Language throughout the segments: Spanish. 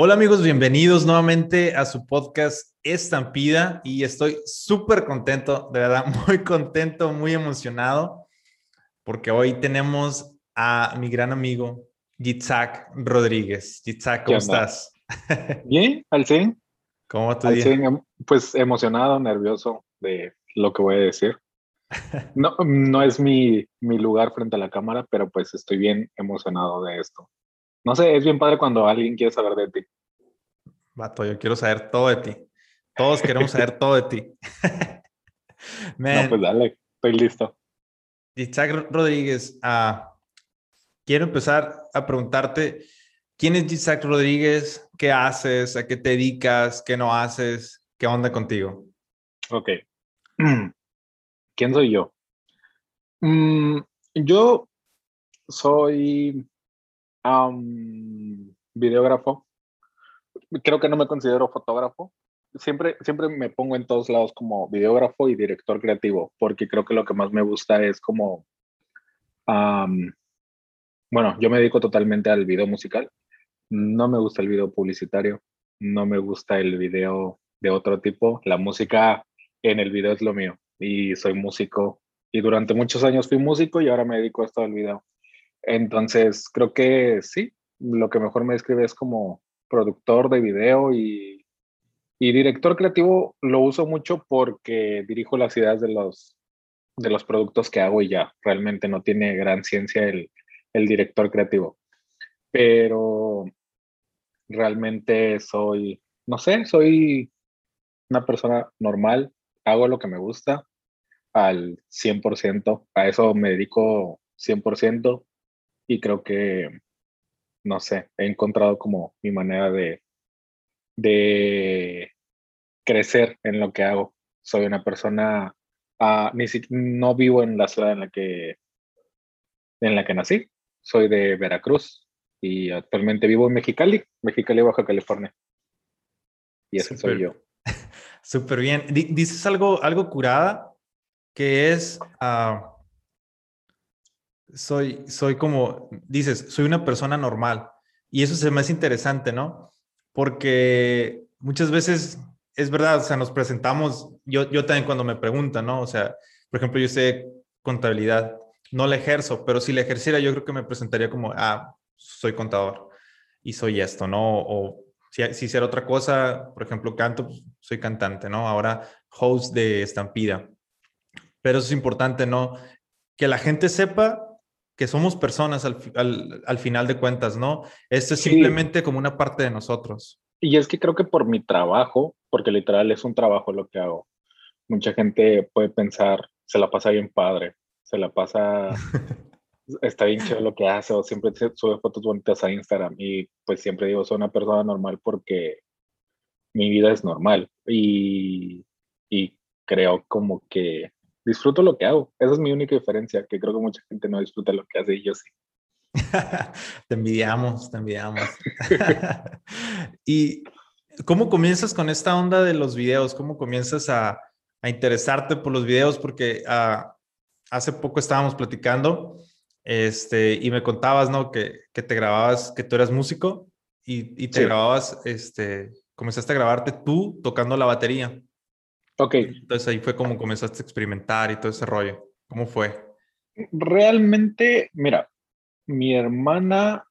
Hola amigos, bienvenidos nuevamente a su podcast Estampida y estoy súper contento, de verdad, muy contento, muy emocionado, porque hoy tenemos a mi gran amigo Yitzhak Rodríguez. Yitzhak, ¿cómo estás? Bien, al 100. ¿Cómo tu día? Em, pues emocionado, nervioso de lo que voy a decir. No, no es mi, mi lugar frente a la cámara, pero pues estoy bien emocionado de esto. No sé, es bien padre cuando alguien quiere saber de ti. Vato, yo quiero saber todo de ti. Todos queremos saber todo de ti. no, pues dale, estoy listo. Isaac Rodríguez, uh, quiero empezar a preguntarte, ¿quién es Isaac Rodríguez? ¿Qué haces? ¿A qué te dedicas? ¿Qué no haces? ¿Qué onda contigo? Ok. ¿Quién soy yo? Mm, yo soy videógrafo. Creo que no me considero fotógrafo. Siempre, siempre me pongo en todos lados como videógrafo y director creativo, porque creo que lo que más me gusta es como, bueno, yo me dedico totalmente al video musical. No me gusta el video publicitario, no me gusta el video de otro tipo. La música en el video es lo mío y soy músico y durante muchos años fui músico y ahora me dedico a esto del video. Entonces, creo que sí, lo que mejor me describe es como productor de video y, y director creativo lo uso mucho porque dirijo las ideas de los, de los productos que hago y ya, realmente no tiene gran ciencia el, el director creativo. Pero realmente soy, no sé, soy una persona normal, hago lo que me gusta al 100%, a eso me dedico 100%, y creo que, no sé, he encontrado como mi manera de, de crecer en lo que hago. Soy una persona, uh, ni no vivo en la ciudad en la que en la que nací. Soy de Veracruz y actualmente vivo en Mexicali, Mexicali, Baja California. Y ese soy yo. Súper bien. Dices algo, algo curada, que es, uh, soy, soy como, dices, soy una persona normal. Y eso se me hace interesante, ¿no? Porque muchas veces es verdad, o sea, nos presentamos, yo, yo también cuando me preguntan, ¿no? O sea, por ejemplo, yo sé contabilidad, no la ejerzo, pero si la ejerciera, yo creo que me presentaría como, ah, soy contador y soy esto, ¿no? O si, si hiciera otra cosa, por ejemplo, canto, pues, soy cantante, ¿no? Ahora host de Estampida. Pero eso es importante, ¿no? Que la gente sepa que somos personas al, al, al, final de cuentas, ¿no? Esto es simplemente como una parte de nosotros. Y es que creo que por mi trabajo, porque literal es un trabajo lo que hago, mucha gente puede pensar, se la pasa bien padre, se la pasa, está bien chido lo que hace, o siempre sube fotos bonitas a Instagram. Y pues siempre digo, soy una persona normal porque mi vida es normal. Y, y creo como que disfruto lo que hago. Esa es mi única diferencia, que creo que mucha gente no disfruta lo que hace y yo sí. te envidiamos, te envidiamos. ¿Y cómo comienzas con esta onda de los videos? ¿Cómo comienzas a, a interesarte por los videos? Porque uh, hace poco estábamos platicando este, y me contabas, ¿no? Que, que te grababas, que tú eras músico y, y te sí. grababas, este, comenzaste a grabarte tú tocando la batería. Ok. Entonces ahí fue como comenzaste a experimentar y todo ese rollo. ¿Cómo fue? Realmente, mira, mi hermana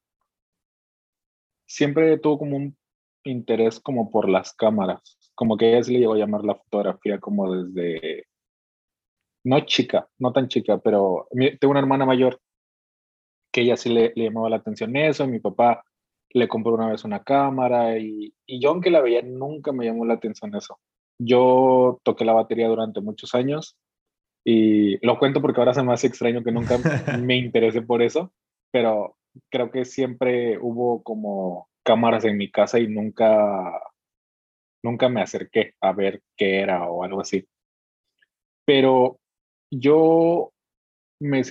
siempre tuvo como un interés como por las cámaras, como que ella se le llegó a llamar la fotografía como desde, no chica, no tan chica, pero tengo una hermana mayor que ella sí le, le llamaba la atención eso, mi papá le compró una vez una cámara y, y yo aunque la veía nunca me llamó la atención eso yo toqué la batería durante muchos años y lo cuento porque ahora se me hace extraño que nunca me interese por eso, pero creo que siempre hubo como cámaras en mi casa y nunca, nunca me acerqué a ver qué era o algo así. Pero yo me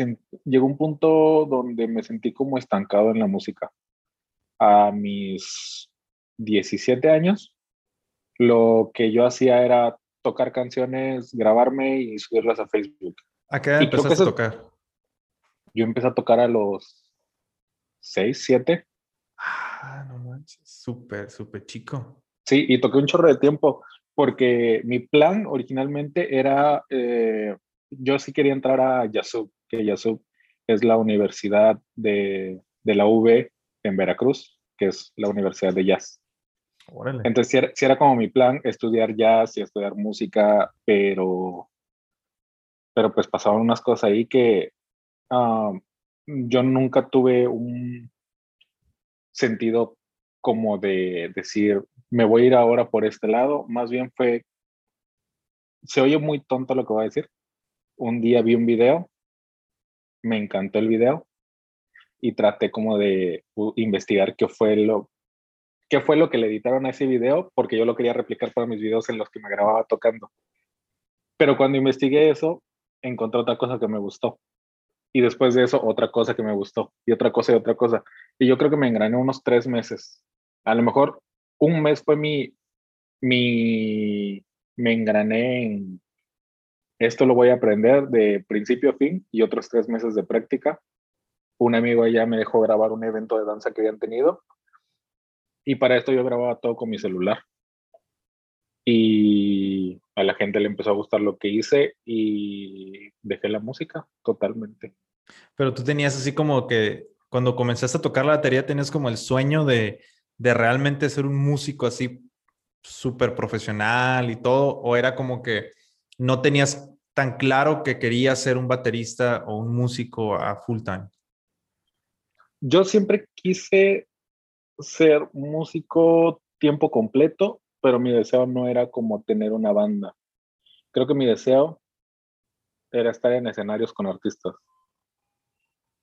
llegó un punto donde me sentí como estancado en la música. A mis 17 años lo que yo hacía era tocar canciones, grabarme y subirlas a Facebook. ¿A qué edad empezaste a tocar? Yo empecé a tocar a los 6, 7. Ah, no súper, súper chico. Sí, y toqué un chorro de tiempo porque mi plan originalmente era, eh, yo sí quería entrar a Yasub, que Yasub es la universidad de, de la UV en Veracruz, que es la universidad de jazz. Entonces, si era, era, como mi plan estudiar jazz y estudiar música, pero, pero pues pasaban unas cosas ahí que ah, yo nunca tuve un sentido como de decir, me voy a ir ahora por este lado. Más bien fue, se oye muy tonto lo que voy a decir. Un día vi un video, me encantó el video y traté como de investigar qué fue lo qué fue lo que le editaron a ese video porque yo lo quería replicar para mis videos en los que me grababa tocando. Pero cuando investigué eso, encontré otra cosa que me gustó. Y después de eso, otra cosa que me gustó. Y otra cosa y otra cosa. Y yo creo que me engrané unos tres meses. A lo mejor un mes fue mi, mi, me engrané en esto lo voy a aprender de principio a fin y otros tres meses de práctica. Un amigo allá me dejó grabar un evento de danza que habían tenido y para esto yo grababa todo con mi celular. Y a la gente le empezó a gustar lo que hice y dejé la música totalmente. Pero tú tenías así como que cuando comenzaste a tocar la batería tenías como el sueño de, de realmente ser un músico así súper profesional y todo, o era como que no tenías tan claro que querías ser un baterista o un músico a full time? Yo siempre quise ser músico tiempo completo, pero mi deseo no era como tener una banda. Creo que mi deseo era estar en escenarios con artistas.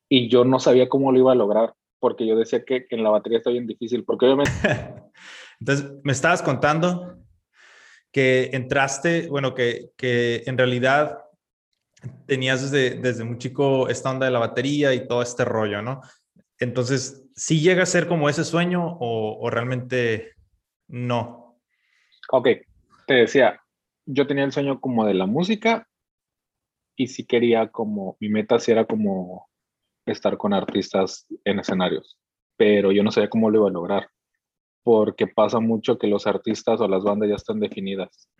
Y yo no sabía cómo lo iba a lograr, porque yo decía que, en la batería está bien difícil, porque obviamente... Entonces, me estabas contando que entraste, bueno, que, que en realidad tenías desde, desde muy chico esta onda de la batería y todo este rollo, ¿no? Entonces, ¿sí llega a ser como ese sueño o, realmente no? Ok, te decía, yo tenía el sueño como de la música y sí quería como, mi meta sí era como estar con artistas en escenarios, pero yo no sabía cómo lo iba a lograr, porque pasa mucho que los artistas o las bandas ya están definidas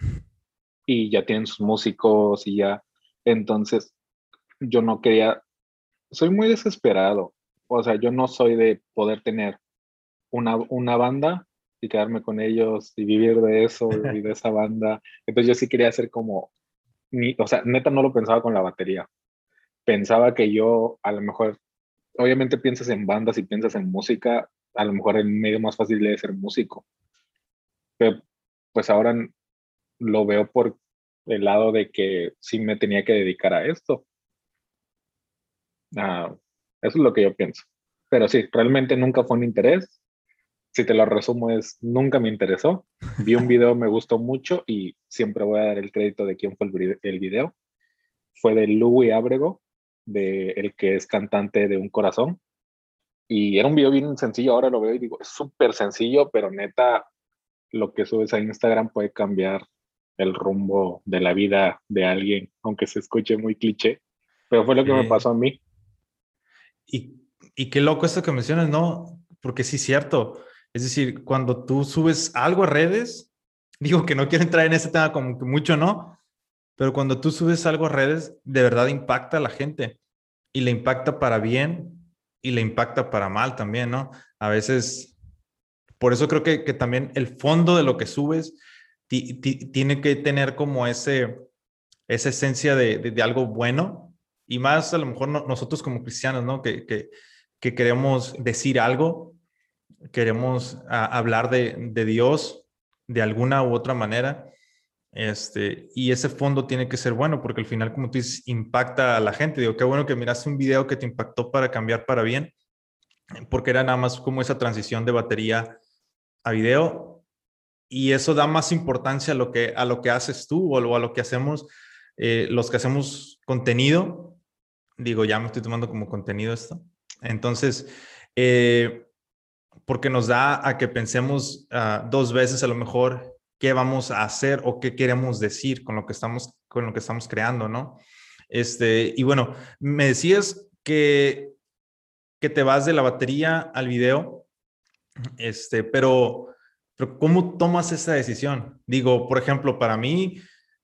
y ya tienen sus músicos y ya, entonces yo no quería, soy muy desesperado o sea, yo no soy de poder tener una, una banda y quedarme con ellos y vivir de eso y de esa banda. Entonces yo sí quería hacer como, ni, o sea, neta no lo pensaba con la batería. Pensaba que yo a lo mejor, obviamente piensas en bandas y piensas en música, a lo mejor el medio más fácil de ser músico. Pero pues ahora lo veo por el lado de que sí me tenía que dedicar a esto. Ah, eso es lo que yo pienso. Pero sí, realmente nunca fue un interés. Si te lo resumo es, nunca me interesó. Vi un video, me gustó mucho y siempre voy a dar el crédito de quién fue el video. Fue de Louis Abrego, de el que es cantante de Un Corazón. Y era un video bien sencillo, ahora lo veo y digo, es súper sencillo, pero neta, lo que subes a Instagram puede cambiar el rumbo de la vida de alguien, aunque se escuche muy cliché. Pero fue lo que me pasó a mí. Y, qué loco esto que mencionas, ¿no? Porque sí cierto. Es decir, cuando tú subes algo a redes, digo que no quiero entrar en ese tema como mucho, ¿no? Pero cuando tú subes algo a redes, de verdad impacta a la gente y le impacta para bien y le impacta para mal también, ¿no? A veces, por eso creo que, también el fondo de lo que subes tiene que tener como ese, esa esencia de algo bueno y más a lo mejor nosotros como cristianos, ¿no? Que, que, que queremos decir algo, queremos hablar de, de, Dios de alguna u otra manera. Este, y ese fondo tiene que ser bueno porque al final, como tú dices, impacta a la gente. Digo, qué bueno que miraste un video que te impactó para cambiar para bien, porque era nada más como esa transición de batería a video. Y eso da más importancia a lo que, a lo que haces tú o a lo que hacemos eh, los que hacemos contenido, digo, ya me estoy tomando como contenido esto. Entonces, eh, porque nos da a que pensemos ah, dos veces a lo mejor qué vamos a hacer o qué queremos decir con lo que estamos, con lo que estamos creando, ¿no? Este, y bueno, me decías que, que te vas de la batería al video Este, pero, pero ¿cómo tomas esa decisión? Digo, por ejemplo, para mí,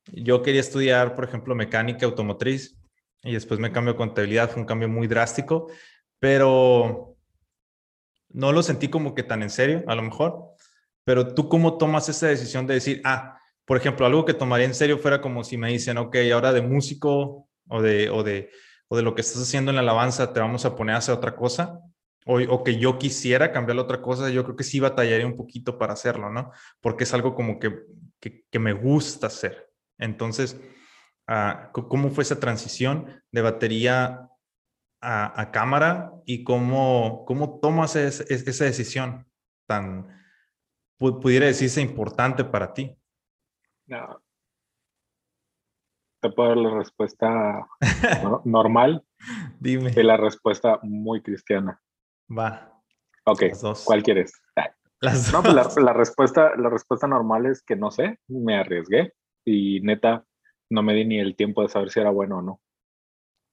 yo quería estudiar, por ejemplo, mecánica automotriz y después me cambio a contabilidad, fue un cambio muy drástico, pero no lo sentí como que tan en serio, a lo mejor. Pero tú, ¿cómo tomas esa decisión de decir, ah, por ejemplo, algo que tomaría en serio fuera como si me dicen, ok, ahora de músico o de, o de, o de lo que estás haciendo en la alabanza, te vamos a poner a hacer otra cosa? O, o, que yo quisiera cambiar la otra cosa, yo creo que sí batallaría un poquito para hacerlo, ¿no? Porque es algo como que, que, que me gusta hacer. Entonces, ¿cómo fue esa transición de batería a, a cámara y cómo, cómo tomas es, es, esa decisión tan, pudiera decirse, importante para ti? No. Te puedo dar la respuesta normal. Dime. Y la respuesta muy cristiana. Va. Ok. ¿Cuál quieres? Las no, pues la, la, respuesta, la respuesta normal es que no sé, me arriesgué y neta no me di ni el tiempo de saber si era bueno o no.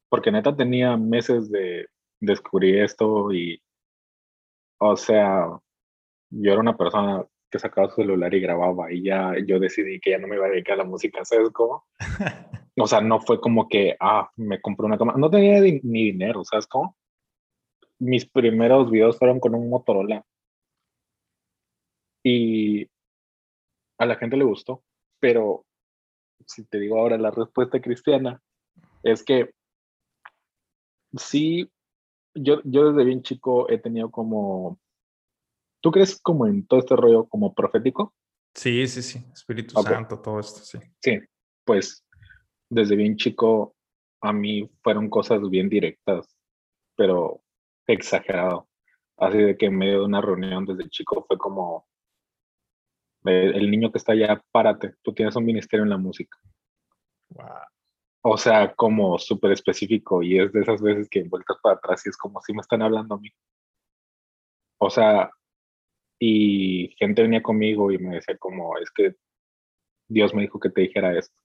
Porque neta tenía meses de descubrir esto y, o sea, yo era una persona que sacaba su celular y grababa y ya yo decidí que ya no me iba a dedicar a la música, ¿sabes cómo? o sea, no fue como que, ah, me compré una cámara, no tenía ni dinero, ¿sabes cómo? Mis primeros videos fueron con un Motorola y a la gente le gustó, pero si te digo ahora la respuesta cristiana, es que sí, yo, yo desde bien chico he tenido como ¿Tú crees como en todo este rollo como profético? Sí, sí, sí, Espíritu okay. Santo, todo esto, sí. Sí, pues desde bien chico a mí fueron cosas bien directas, pero exagerado. Así de que en medio de una reunión desde chico fue como, el niño que está allá, párate, tú tienes un ministerio en la música. Wow. O sea, como súper específico y es de esas veces que vueltas para atrás y es como si me están hablando a mí. O sea, y gente venía conmigo y me decía como, es que Dios me dijo que te dijera esto.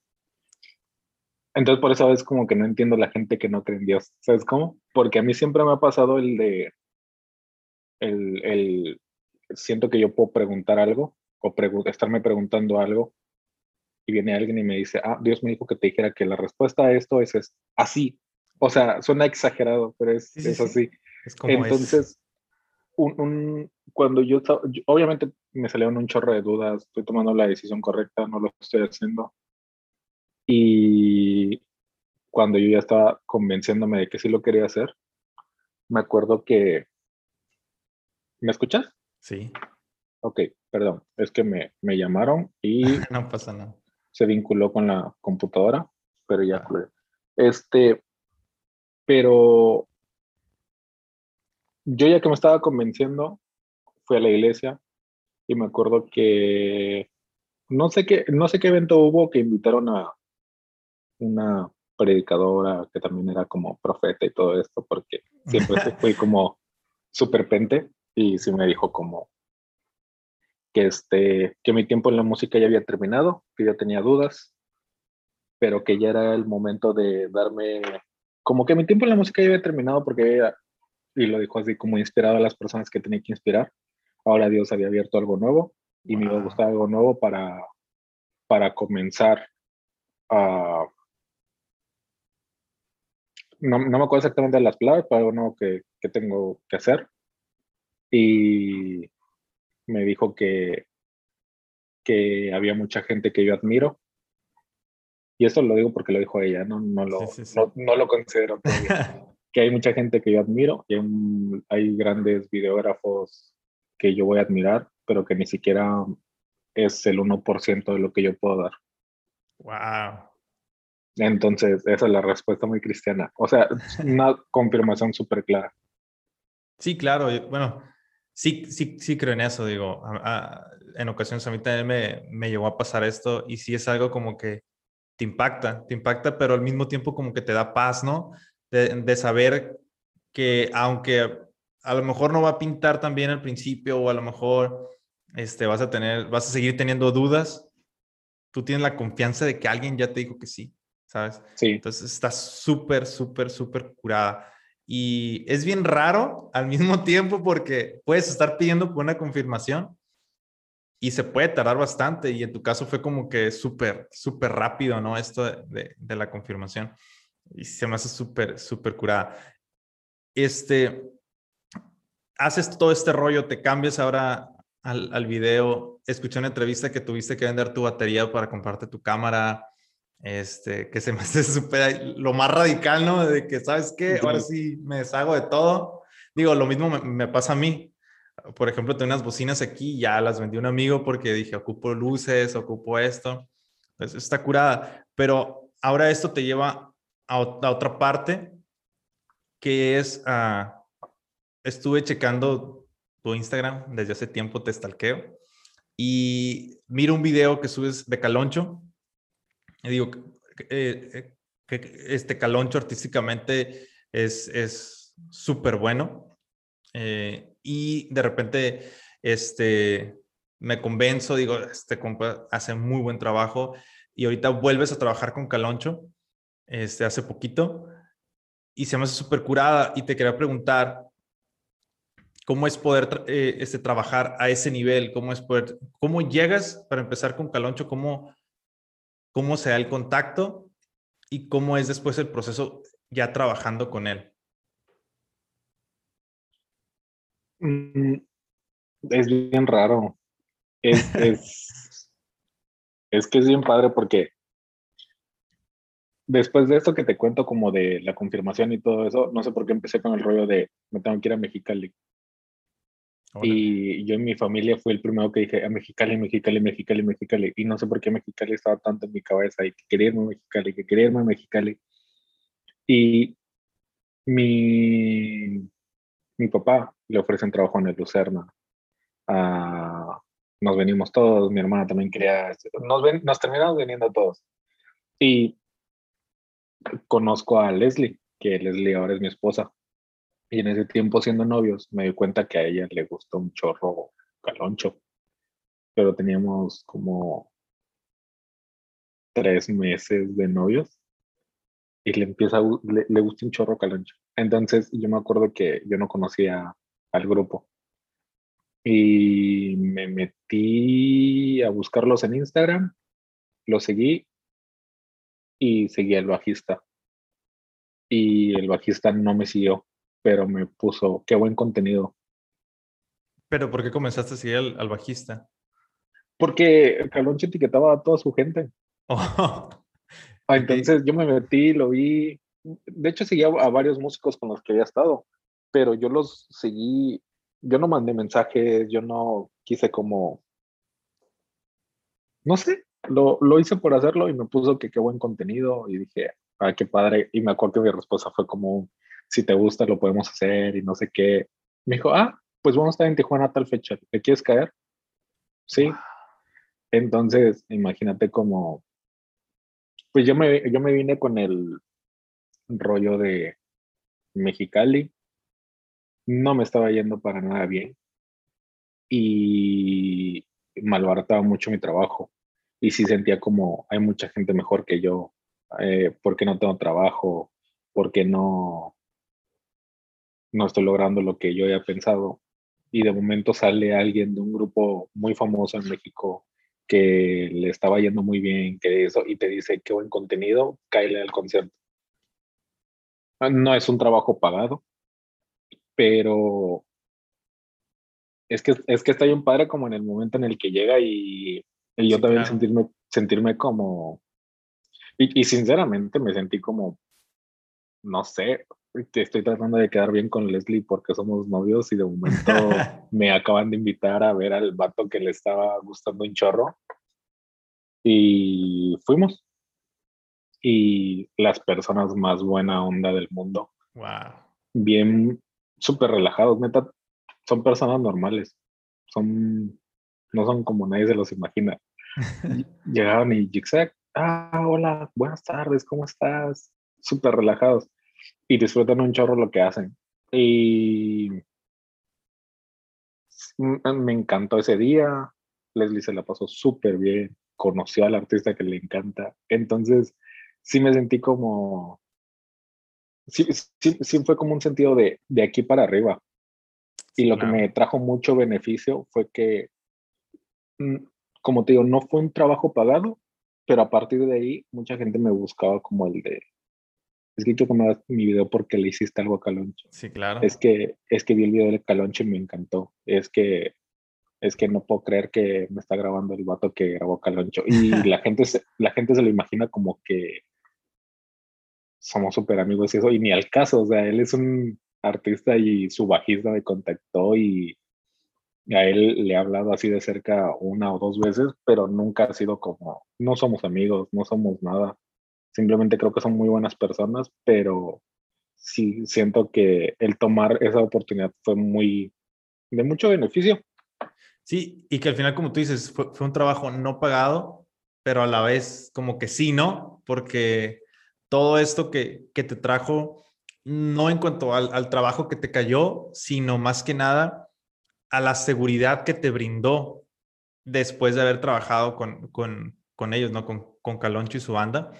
Entonces por eso es como que no entiendo la gente que no cree en Dios, ¿sabes cómo? Porque a mí siempre me ha pasado el de, el, el siento que yo puedo preguntar algo o estarme preguntando algo y viene alguien y me dice, ah, Dios me dijo que te dijera que la respuesta a esto es, es así. O sea, suena exagerado, pero es, sí, es sí, así. Es como Entonces, es un, un, cuando yo estaba, obviamente me salieron un chorro de dudas, estoy tomando la decisión correcta, no lo estoy haciendo. Y cuando yo ya estaba convenciéndome de que sí lo quería hacer, me acuerdo que... ¿Me escuchas? Sí. Ok, perdón, es que me, me llamaron y... no pasa nada. Se vinculó con la computadora, pero ya... Ah. Este, pero yo ya que me estaba convenciendo, fui a la iglesia y me acuerdo que no sé qué, no sé qué evento hubo que invitaron a una predicadora que también era como profeta y todo esto, porque siempre fui como súper pente y sí me dijo como que, este, que mi tiempo en la música ya había terminado, que yo tenía dudas, pero que ya era el momento de darme, como que mi tiempo en la música ya había terminado porque y lo dijo así como inspirado a las personas que tenía que inspirar. Ahora Dios había abierto algo nuevo y wow. me iba a gustar algo nuevo para, para comenzar a... No, no, me acuerdo exactamente las palabras, pero algo nuevo que, que tengo que hacer. Y me dijo que, que había mucha gente que yo admiro. Y esto lo digo porque lo dijo ella, no, no, lo, sí, sí, sí. no, no lo considero que hay mucha gente que yo admiro y hay, hay, grandes videógrafos que yo voy a admirar, pero que ni siquiera es el 1% de lo que yo puedo dar. Wow. Entonces, esa es la respuesta muy cristiana. O sea, una confirmación súper clara. Sí, claro. Bueno, sí, sí, sí creo en eso. Digo, a, a, en ocasiones a mí también me, me llegó a pasar esto y sí es algo como que te impacta, te impacta, pero al mismo tiempo como que te da paz, ¿no? de, de, saber que aunque a lo mejor no va a pintar tan bien al principio o a lo mejor este, vas a tener, vas a seguir teniendo dudas, tú tienes la confianza de que alguien ya te dijo que sí, ¿sabes? Sí. Entonces estás súper, súper, súper curada. Y es bien raro al mismo tiempo porque puedes estar pidiendo por una confirmación y se puede tardar bastante. Y en tu caso fue como que súper, súper rápido, ¿no? Esto de, de, la confirmación. Y se me hace súper, súper curada. Este, haces todo este rollo, te cambias ahora al, al, video. Escuché una entrevista que tuviste que vender tu batería para comprarte tu cámara. Este, que se me hace súper, lo más radical, ¿no? De que, ¿sabes qué? Ahora sí me deshago de todo. Digo, lo mismo me, pasa a mí. Por ejemplo, tengo unas bocinas aquí, ya las vendí a un amigo porque dije, ocupo luces, ocupo esto. Pues está curada. Pero ahora esto te lleva a, otra parte, que es, uh, estuve checando tu Instagram desde hace tiempo, te stalkeo, y miro un video que subes de Caloncho, digo, eh, que este Caloncho artísticamente es súper bueno. Eh, y de repente, este, me convenzo, digo, este compa hace muy buen trabajo y ahorita vuelves a trabajar con Caloncho, este, hace poquito, y se me hace súper curada y te quería preguntar, ¿cómo es poder eh, este, trabajar a ese nivel? ¿Cómo es poder, cómo llegas para empezar con Caloncho? ¿Cómo, cómo se da el contacto y cómo es después el proceso ya trabajando con él. Mm, es bien raro. Es, es, que es bien padre porque después de esto que te cuento como de la confirmación y todo eso, no sé por qué empecé con el rollo de me tengo que ir a Mexicali. Y yo en mi familia fui el primero que dije a Mexicali, Mexicali, Mexicali, Mexicali. Y no sé por qué Mexicali estaba tanto en mi cabeza y que quería irme a Mexicali, que quería irme a Mexicali. Y mi, mi papá le ofrece un trabajo en el Lucerna. Ah, nos venimos todos, mi hermana también quería, nos, ven, nos terminamos veniendo todos. Y conozco a Leslie, que Leslie ahora es mi esposa. Y en ese tiempo siendo novios me di cuenta que a ella le gustó un chorro caloncho. Pero teníamos como tres meses de novios y le empieza le, le, gusta un chorro caloncho. Entonces yo me acuerdo que yo no conocía al grupo y me metí a buscarlos en Instagram, los seguí y seguí al bajista. Y el bajista no me siguió pero me puso, qué buen contenido. ¿Pero por qué comenzaste a seguir al, bajista? Porque Caloncho etiquetaba a toda su gente. Oh, ah, entonces yo me metí, lo vi. De hecho, seguía a varios músicos con los que había estado, pero yo los seguí. Yo no mandé mensajes, yo no quise como. No sé, lo, lo hice por hacerlo y me puso que qué buen contenido y dije, ah, qué padre. Y me acuerdo que mi respuesta fue como, si te gusta lo podemos hacer y no sé qué. Me dijo, ah, pues vamos a estar en Tijuana a tal fecha, ¿te quieres caer? Sí. Entonces, imagínate como, pues yo me, yo me vine con el rollo de Mexicali, no me estaba yendo para nada bien y malbarataba mucho mi trabajo y sí sentía como hay mucha gente mejor que yo, eh, porque no tengo trabajo, porque no, no estoy logrando lo que yo había pensado. Y de momento sale alguien de un grupo muy famoso en México que le estaba yendo muy bien, que eso, y te dice qué buen contenido, cáele al concierto. Ah, no es un trabajo pagado, pero es que, es que está bien padre como en el momento en el que llega y, yo también sentirme, sentirme como... Y, y sinceramente me sentí como, no sé, estoy tratando de quedar bien con Leslie porque somos novios y de momento me acaban de invitar a ver al vato que le estaba gustando un chorro. Y fuimos. Y las personas más buena onda del mundo. Wow. Bien, súper relajados, neta. Son personas normales. Son, no son como nadie se los imagina. Llegaron y Jigsaw, ah, hola, buenas tardes, ¿cómo estás? Súper relajados y disfrutan un chorro lo que hacen. Y me encantó ese día. Leslie se la pasó súper bien, conoció al artista que le encanta. Entonces, sí me sentí como, sí, sí, sí fue como un sentido de, de aquí para arriba. Y lo que me trajo mucho beneficio fue que, mm, como te digo, no fue un trabajo pagado, pero a partir de ahí mucha gente me buscaba como el de, es que quiero que me mi video porque le hiciste algo a Caloncho. Sí, claro. Es que, es que vi el video de Caloncho y me encantó. Es que, es que no puedo creer que me está grabando el vato que grabó Caloncho. Y la gente se, la gente se lo imagina como que somos súper amigos y eso, y ni al caso, o sea, él es un artista y su bajista me contactó y a él le he hablado así de cerca una o dos veces, pero nunca ha sido como, no somos amigos, no somos nada. Simplemente creo que son muy buenas personas, pero sí siento que el tomar esa oportunidad fue muy de mucho beneficio. Sí, y que al final, como tú dices, fue, un trabajo no pagado, pero a la vez como que sí, ¿no? Porque todo esto que, que te trajo, no en cuanto al, al, trabajo que te cayó, sino más que nada a la seguridad que te brindó después de haber trabajado con, con, con ellos, ¿no? Con, con Caloncho y su banda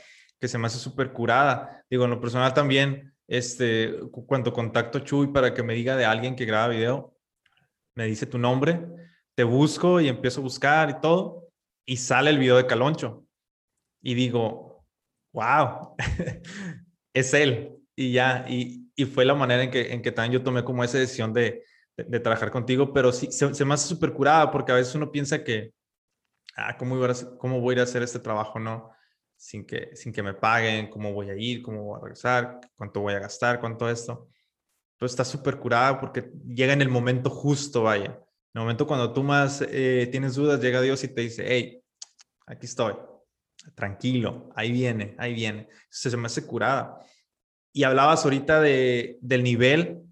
que se me hace súper curada. Digo, en lo personal también, este, cuando contacto Chuy para que me diga de alguien que graba video, me dice tu nombre, te busco y empiezo a buscar y todo, y sale el video de Caloncho. Y digo, wow, es él. Y ya, y, y, fue la manera en que, en que también yo tomé como esa decisión de, de, trabajar contigo, pero sí, se, se, me hace súper curada porque a veces uno piensa que, ah, ¿cómo, voy a, ¿cómo voy a ir a hacer este trabajo? No sin que, sin que me paguen, cómo voy a ir, cómo voy a regresar, cuánto voy a gastar, cuánto esto. Pues está súper curada porque llega en el momento justo, vaya. En el momento cuando tú más eh, tienes dudas, llega Dios y te dice, hey, aquí estoy, tranquilo, ahí viene, ahí viene. Se, me hace curada. Y hablabas ahorita de, del nivel,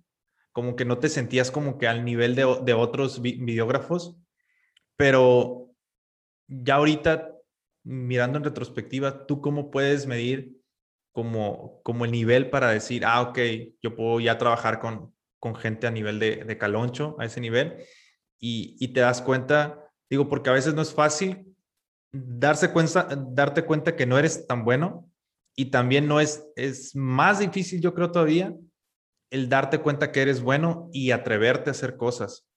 como que no te sentías como que al nivel de, de otros videógrafos, pero ya ahorita mirando en retrospectiva, ¿tú cómo puedes medir como, como el nivel para decir, ah, ok, yo puedo ya trabajar con, con gente a nivel de, de caloncho, a ese nivel, y, y, te das cuenta, digo, porque a veces no es fácil darse cuenta, darte cuenta que no eres tan bueno, y también no es, es más difícil, yo creo todavía, el darte cuenta que eres bueno y atreverte a hacer cosas.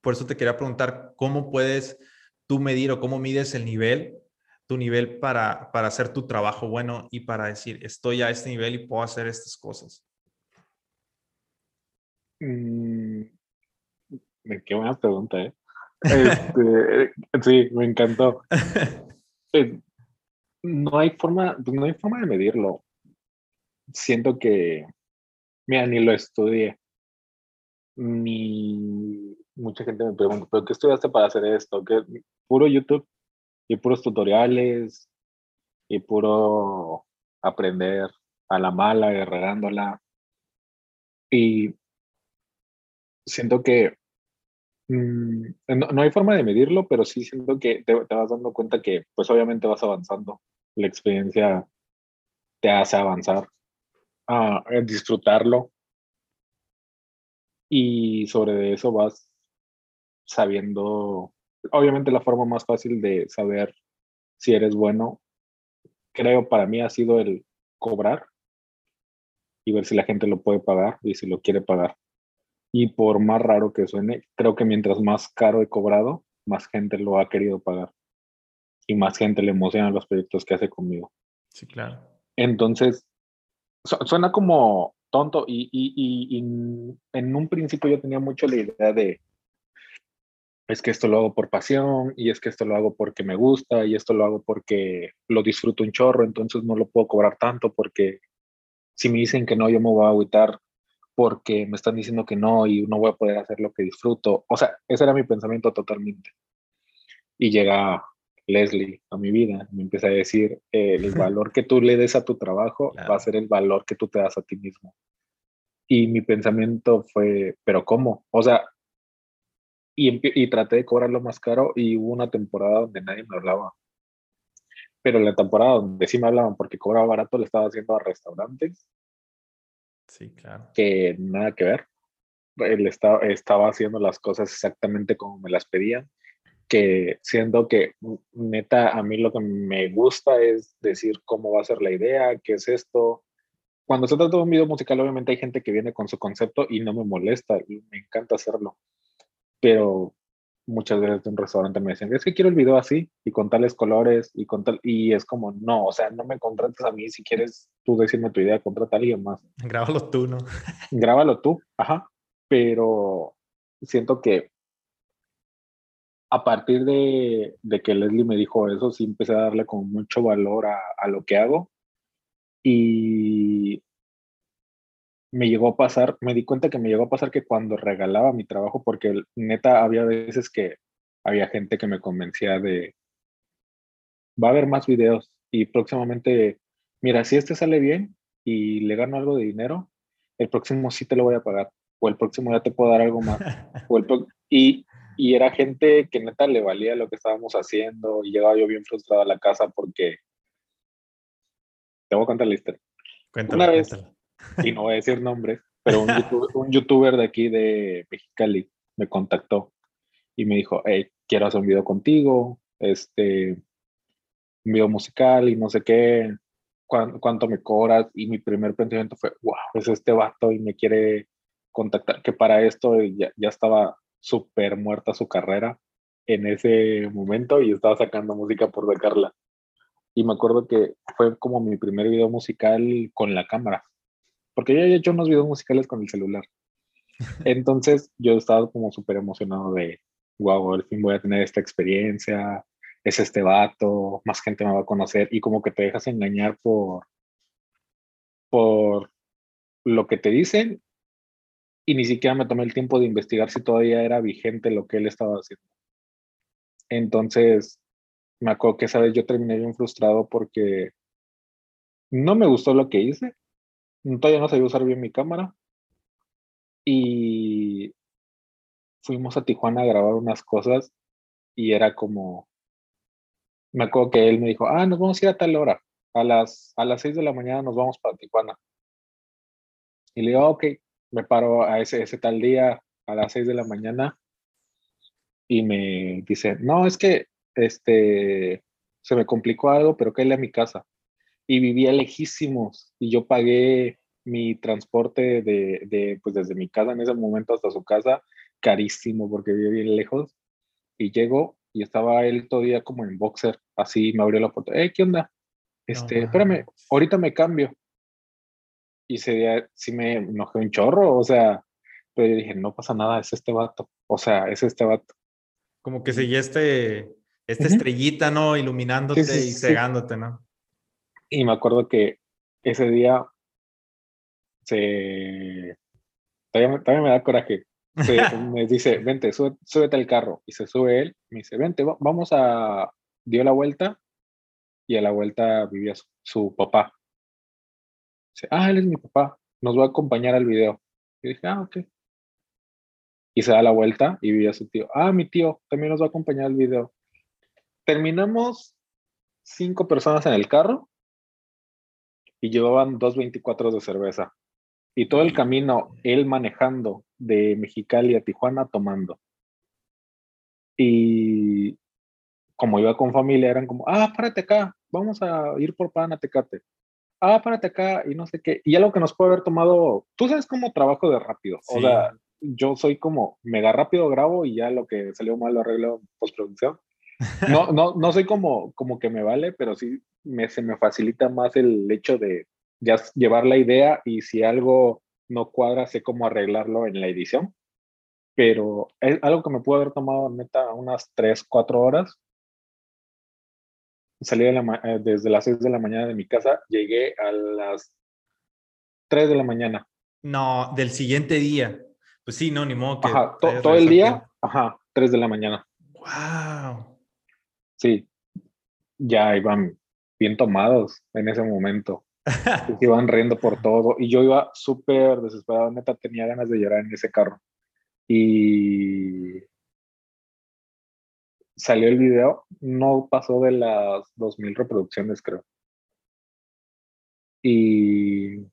Por eso te quería preguntar, ¿cómo puedes tú medir o cómo mides el nivel, tu nivel para, para hacer tu trabajo bueno y para decir, estoy a este nivel y puedo hacer estas cosas? Mm, qué buena pregunta, ¿eh? Este, sí, me encantó. Eh, no hay forma, pues, no hay forma de medirlo. Siento que, mira, ni lo estudié, ni mucha gente me pregunta, ¿pero qué estudiaste para hacer esto? ¿Qué? Puro YouTube y puros tutoriales y puro aprender a la mala y regándola. Y siento que mm, no, hay forma de medirlo, pero sí siento que te, vas dando cuenta que pues obviamente vas avanzando. La experiencia te hace avanzar, a disfrutarlo. Y sobre eso vas sabiendo, obviamente la forma más fácil de saber si eres bueno, creo para mí ha sido el cobrar y ver si la gente lo puede pagar y si lo quiere pagar. Y por más raro que suene, creo que mientras más caro he cobrado, más gente lo ha querido pagar. Y más gente le emociona los proyectos que hace conmigo. Sí, claro. Entonces, suena como tonto y, y, y, en un principio yo tenía mucho la idea de, es que esto lo hago por pasión y es que esto lo hago porque me gusta y esto lo hago porque lo disfruto un chorro, entonces no lo puedo cobrar tanto porque si me dicen que no, yo me voy a agüitar porque me están diciendo que no y no voy a poder hacer lo que disfruto. O sea, ese era mi pensamiento totalmente. Y llega Leslie a mi vida, me empieza a decir, el valor que tú le des a tu trabajo va a ser el valor que tú te das a ti mismo. Y mi pensamiento fue, pero ¿cómo? O sea, y, traté de cobrarlo más caro y hubo una temporada donde nadie me hablaba. Pero la temporada donde sí me hablaban porque cobraba barato le estaba haciendo a restaurantes. Sí, claro. Que nada que ver. Él estaba, estaba haciendo las cosas exactamente como me las pedían. Que siendo que neta a mí lo que me gusta es decir cómo va a ser la idea, qué es esto, cuando se trata de un video musical, obviamente hay gente que viene con su concepto y no me molesta, y me encanta hacerlo. Pero muchas veces de un restaurante me dicen, es que quiero el video así y con tales colores y con tal, y es como, no, o sea, no me contrates a mí, si quieres tú decirme tu idea, contrata a alguien más. Grábalo tú, ¿no? Grábalo tú, ajá, pero siento que a partir de, de, que Leslie me dijo eso, sí empecé a darle con mucho valor a, a lo que hago y me llegó a pasar, me di cuenta que me llegó a pasar que cuando regalaba mi trabajo, porque neta había veces que había gente que me convencía de, va a haber más videos y próximamente, mira, si este sale bien y le gano algo de dinero, el próximo sí te lo voy a pagar, o el próximo ya te puedo dar algo más. y, y era gente que neta le valía lo que estábamos haciendo y llegaba yo bien frustrado a la casa porque te voy a contar la historia. Una vez, y no voy a decir nombres, pero un youtuber, de aquí de Mexicali me contactó y me dijo, hey, quiero hacer un video contigo, este, un video musical y no sé qué, cuánto, me cobras. Y mi primer pensamiento fue, wow, es este vato y me quiere contactar, que para esto ya, ya estaba súper muerta su carrera en ese momento y estaba sacando música por sacarla. Y me acuerdo que fue como mi primer video musical con la cámara, porque ya he hecho unos videos musicales con el celular. Entonces yo estaba como súper emocionado de, wow, al fin voy a tener esta experiencia, es este vato, más gente me va a conocer y como que te dejas engañar por, por lo que te dicen y ni siquiera me tomé el tiempo de investigar si todavía era vigente lo que él estaba haciendo. Entonces, me acuerdo que esa vez yo terminé bien frustrado porque no me gustó lo que hice. Todavía no sabía usar bien mi cámara. Y fuimos a Tijuana a grabar unas cosas y era como, me acuerdo que él me dijo, ah, nos vamos a ir a tal hora. A las, a las 6 de la mañana nos vamos para Tijuana. Y le digo, ok, me paro a ese, ese tal día a las 6 de la mañana y me dice, no, es que este, se me complicó algo, pero caí a mi casa. Y vivía lejísimos y yo pagué mi transporte de, de, pues desde mi casa en ese momento hasta su casa, carísimo porque vivía bien lejos. Y llego y estaba él todavía como en boxer, así me abrió la puerta, hey, ¿qué onda? Este, espérame, ahorita me cambio. Y se, sí me enojé un chorro, o sea, pero yo dije, no pasa nada, es este vato, o sea, es este vato. Como que seguía este, esta estrellita, ¿no? Iluminándote y cegándote, ¿no? Y me acuerdo que ese día se... También, me da coraje. me dice, vente, súbete al carro. Y se sube él. Me dice, vente, vamos a... Dio la vuelta y a la vuelta vivía su, papá. Dice, ah, él es mi papá. Nos va a acompañar al video. Y dije, ah, ok. Y se da la vuelta y vivía su tío. Ah, mi tío también nos va a acompañar al video terminamos cinco personas en el carro y llevaban dos 24 de cerveza. Y todo el camino, él manejando de Mexicali a Tijuana tomando. Y como iba con familia, eran como, ah, párate acá, vamos a ir por pan a Tecate. Ah, párate acá y no sé qué. Y algo que nos puede haber tomado, tú sabes cómo trabajo de rápido. O sea, yo soy como mega rápido grabo y ya lo que salió mal lo arreglo en postproducción. No, no, no soy como, como que me vale, pero sí me, se me facilita más el hecho de ya llevar la idea y si algo no cuadra, sé cómo arreglarlo en la edición. Pero es algo que me pudo haber tomado neta unas 3, 4 horas. Salí eh, desde las 6 de la mañana de mi casa, llegué a las 3 de la mañana. No, del siguiente día. Pues sí, no, ni modo que. Ajá, todo el día, ajá, 3 de la mañana. ¡Wow! Sí, ya iban bien tomados en ese momento. iban riendo por todo y yo iba súper desesperado, neta, tenía ganas de llorar en ese carro. Y salió el video, no pasó de las 2.000 reproducciones, creo. Y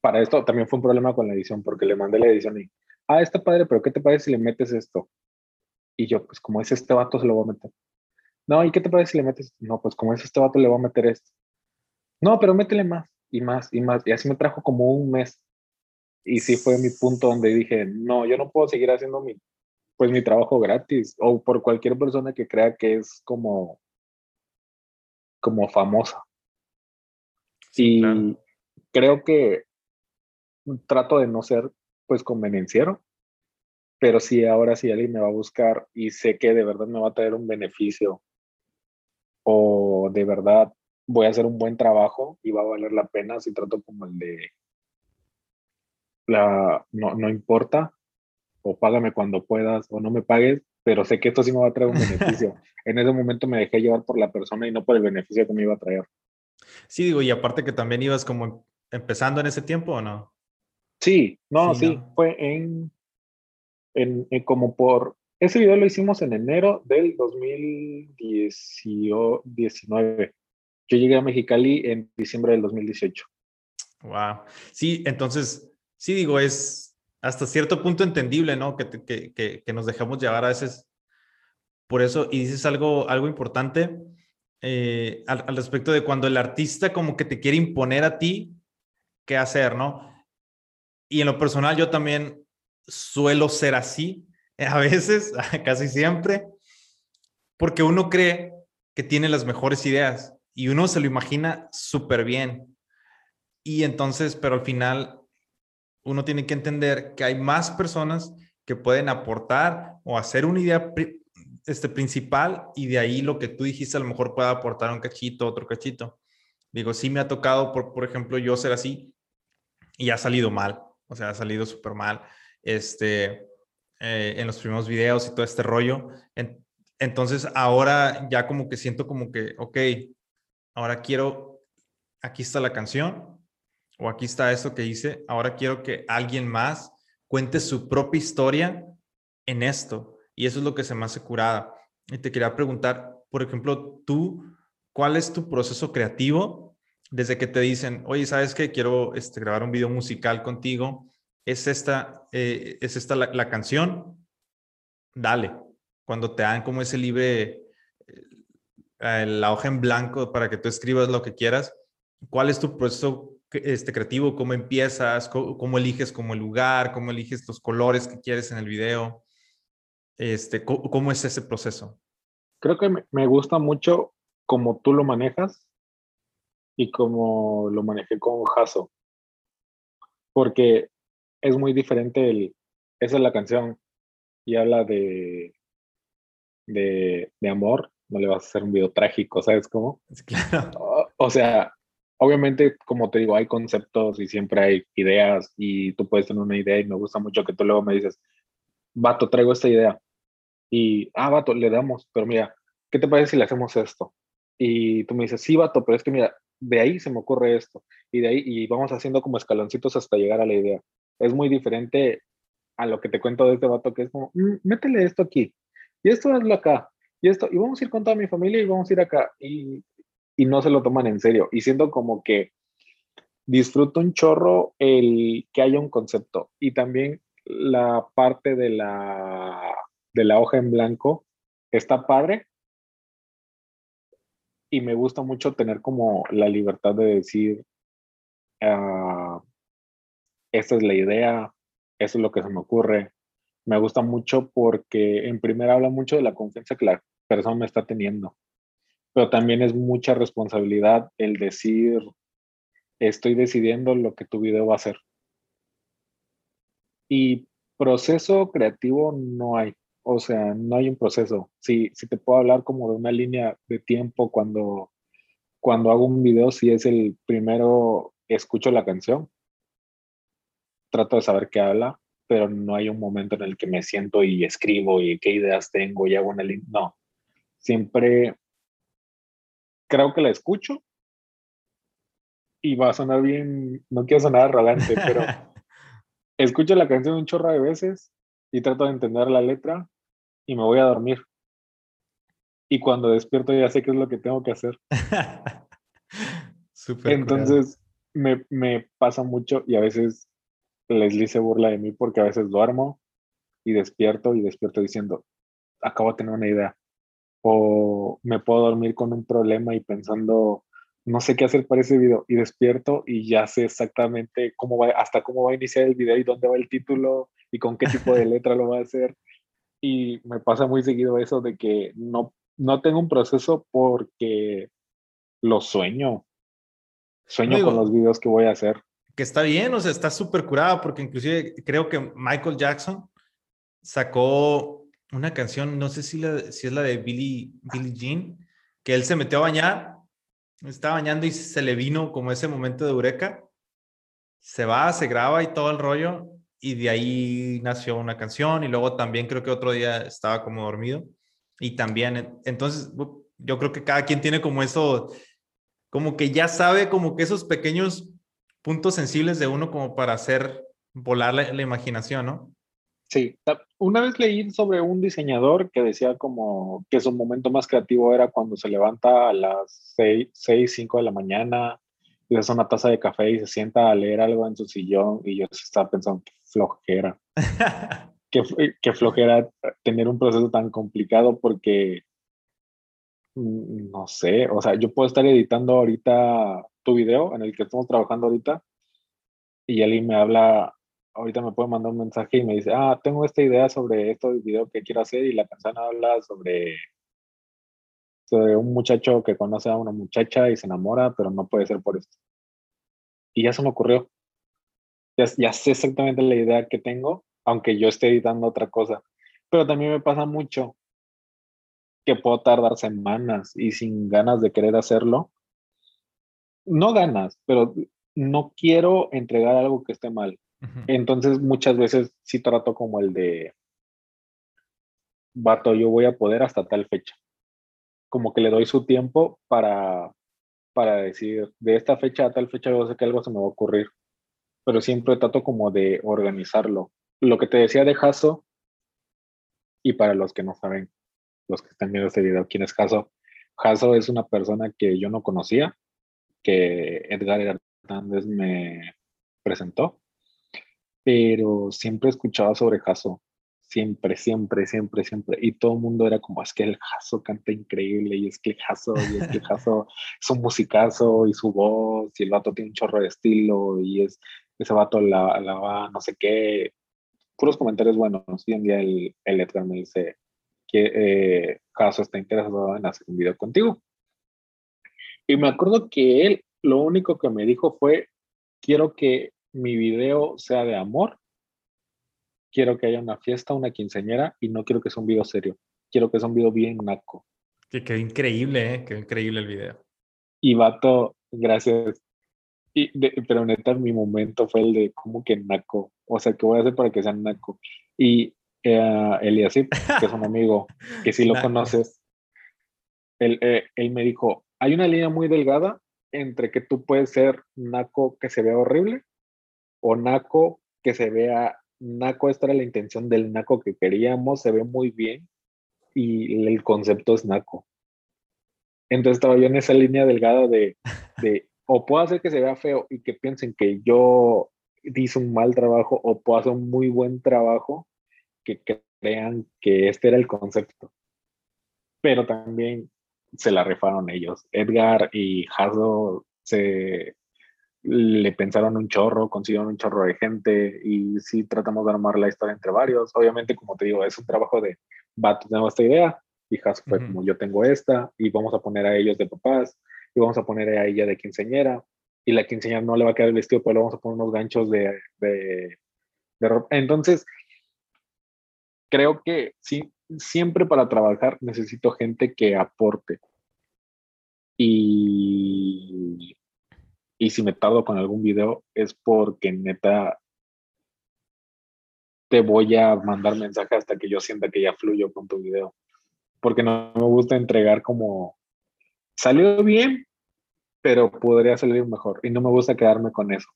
para esto también fue un problema con la edición, porque le mandé la edición y, ah, está padre, pero ¿qué te parece si le metes esto? Y yo, pues como es este vato, se lo voy a meter. No, ¿y qué te parece si le metes? No, pues como es este vato, le voy a meter esto. No, pero métele más. y más y más. Y así me trajo como un mes. Y sí fue mi punto donde dije, no, yo no puedo seguir haciendo mi, pues mi trabajo gratis o por cualquier persona que crea que es como, como famosa. y creo que trato de no ser pues convenenciero, pero si ahora si alguien me va a buscar y sé que de verdad me va a traer un beneficio o de verdad voy a hacer un buen trabajo y va a valer la pena si trato como el de la no, no importa o págame cuando puedas o no me pagues, pero sé que esto sí me va a traer un beneficio. en ese momento me dejé llevar por la persona y no por el beneficio que me iba a traer. Sí, digo, y aparte que también ibas como empezando en ese tiempo o no? Sí, no, sí, fue en, en, como por, ese video lo hicimos en enero del 2019. Yo llegué a Mexicali en diciembre del 2018. Wow. Sí, entonces, sí digo, es hasta cierto punto entendible, ¿no? Que, que, que, nos dejamos llevar a veces por eso, y dices algo, algo importante eh, al, al, respecto de cuando el artista como que te quiere imponer a ti qué hacer, ¿no? Y en lo personal yo también suelo ser así, a veces, casi siempre, porque uno cree que tiene las mejores ideas y uno se lo imagina súper bien. Y entonces, pero al final, uno tiene que entender que hay más personas que pueden aportar o hacer una idea este, principal y de ahí lo que tú dijiste a lo mejor pueda aportar un cachito, otro cachito. Digo, sí me ha tocado, por, por ejemplo, yo ser así y ha salido mal o sea, ha salido súper mal este, eh, en los primeros videos y todo este rollo. entonces ahora ya como que siento como que, ok, ahora quiero, aquí está la canción o aquí está esto que hice, ahora quiero que alguien más cuente su propia historia en esto. Y eso es lo que se me hace curada. Y te quería preguntar, por ejemplo, tú, ¿cuál es tu proceso creativo desde que te dicen, oye, ¿sabes qué? Quiero este, grabar un video musical contigo. Es esta, eh, es esta la, canción. Dale. Cuando te dan como ese libre, eh, la hoja en blanco para que tú escribas lo que quieras, ¿cuál es tu proceso este, creativo? ¿Cómo empiezas? ¿Cómo, eliges como el lugar? ¿Cómo eliges los colores que quieres en el video? Este, ¿cómo, es ese proceso? Creo que me gusta mucho cómo tú lo manejas y como lo manejé con Jaso. Porque es muy diferente el, esa es la canción y habla de, de, de amor, no le vas a hacer un video trágico, ¿sabes cómo? Claro. O, sea, obviamente, como te digo, hay conceptos y siempre hay ideas y tú puedes tener una idea y me gusta mucho que tú luego me dices, vato, traigo esta idea. Y, ah, vato, le damos, pero mira, ¿qué te parece si le hacemos esto? Y tú me dices, sí, vato, pero es que mira, de ahí se me ocurre esto, y de ahí, y vamos haciendo como escaloncitos hasta llegar a la idea. Es muy diferente a lo que te cuento de este vato, que es como, mm, métele esto aquí, y esto hazlo acá, y esto, y vamos a ir con toda mi familia y vamos a ir acá, y, y no se lo toman en serio, y siento como que disfruto un chorro el que haya un concepto, y también la parte de la, de la hoja en blanco está padre, y me gusta mucho tener como la libertad de decir, uh, esta es la idea, eso es lo que se me ocurre. Me gusta mucho porque en primer habla mucho de la confianza que la persona me está teniendo, pero también es mucha responsabilidad el decir, estoy decidiendo lo que tu video va a ser. Y proceso creativo no hay. O sea, no hay un proceso. Si, si te puedo hablar como de una línea de tiempo cuando, cuando hago un video, si es el primero, escucho la canción, trato de saber qué habla, pero no hay un momento en el que me siento y escribo y qué ideas tengo y hago una línea. No, siempre creo que la escucho y va a sonar bien, no quiero sonar arrogante, pero escucho la canción un chorro de veces y trato de entender la letra y me voy a dormir. Y cuando despierto ya sé qué es lo que tengo que hacer. Entonces me, me, pasa mucho y a veces Leslie se burla de mí porque a veces duermo y despierto y despierto diciendo, acabo de tener una idea. O me puedo dormir con un problema y pensando, no sé qué hacer para ese video y despierto y ya sé exactamente cómo va, hasta cómo va a iniciar el video y dónde va el título y con qué tipo de letra lo va a hacer. Y me pasa muy seguido eso de que no, no tengo un proceso porque lo sueño. Sueño con los videos que voy a hacer. Que está bien, o sea, está súper curada porque inclusive creo que Michael Jackson sacó una canción, no sé si, si es la de Billie, Billie Jean, que él se metió a bañar, estaba bañando y se le vino como ese momento de eureka. Se va, se graba y todo el rollo y de ahí nació una canción y luego también creo que otro día estaba como dormido y también, entonces yo creo que cada quien tiene como eso, como que ya sabe como que esos pequeños puntos sensibles de uno como para hacer volar la, imaginación, ¿no? Sí, una vez leí sobre un diseñador que decía como que su momento más creativo era cuando se levanta a las 6, 6 5 de la mañana y hace una taza de café y se sienta a leer algo en su sillón y yo estaba pensando, qué flojera. qué, qué flojera tener un proceso tan complicado porque no sé, o sea, yo puedo estar editando ahorita tu video en el que estamos trabajando ahorita y alguien me habla, ahorita me puede mandar un mensaje y me dice, ah, tengo esta idea sobre esto del video que quiero hacer y la persona habla sobre, sobre un muchacho que conoce a una muchacha y se enamora, pero no puede ser por esto. Y ya se me ocurrió. Ya, ya sé exactamente la idea que tengo, aunque yo esté editando otra cosa. Pero también me pasa mucho que puedo tardar semanas y sin ganas de querer hacerlo. No ganas, pero no quiero entregar algo que esté mal. Entonces muchas veces sí trato como el de, vato, yo voy a poder hasta tal fecha. Como que le doy su tiempo para, para decir, de esta fecha a tal fecha yo sé que algo se me va a ocurrir. Pero siempre trato como de organizarlo. Lo que te decía de Jaso, y para los que no saben, los que están viendo este video, quién es Jaso. Jaso es una persona que yo no conocía, que Edgar Hernández me presentó, pero siempre escuchaba sobre Jaso. Siempre, siempre, siempre, siempre. Y todo el mundo era como, es que el Jaso canta increíble, y es que el Jaso, y es que el Jaso es un musicazo, y su voz, y el vato tiene un chorro de estilo, y es, ese vato la, la va, no sé qué. Puros comentarios buenos. Y un día el, el Edgar me dice, que eh, Caso está interesado en hacer un video contigo. Y me acuerdo que él lo único que me dijo fue, quiero que mi video sea de amor, quiero que haya una fiesta, una quinceañera y no quiero que sea un video serio, quiero que sea un video bien naco. Que quedó increíble, ¿eh? quedó increíble el video. Y vato, gracias. Y pero neta, mi momento fue el de, ¿cómo que naco? O sea, ¿qué voy a hacer para que sea naco? Y eh, Eliasip, que es un amigo que si lo conoces, él, eh, él me dijo, hay una línea muy delgada entre que tú puedes ser naco que se vea horrible o naco que se vea naco, esta era la intención del naco que queríamos, se ve muy bien y el concepto es naco. Entonces estaba yo en esa línea delgada de, de o puedo hacer que se vea feo y que piensen que yo hice un mal trabajo o puedo hacer un muy buen trabajo que crean que este era el concepto. Pero también se la rifaron ellos. Edgar y Hazo se le pensaron un chorro, consiguieron un chorro de gente y sí tratamos de armar la historia entre varios. Obviamente, como te digo, es un trabajo de, va, tengo esta idea y Hazo fue como yo tengo esta y vamos a poner a ellos de papás y vamos a poner a ella de quinceñera y la quinceñera no le va a quedar el vestido, pero le vamos a poner unos ganchos de, de, de ropa. Entonces, creo que sí, siempre para trabajar necesito gente que aporte. Y, y si me tardo con algún video es porque neta te voy a mandar mensaje hasta que yo sienta que ya fluyo con tu video. Porque no me gusta entregar como, salió bien, pero podría salir mejor. Y no me gusta quedarme con eso.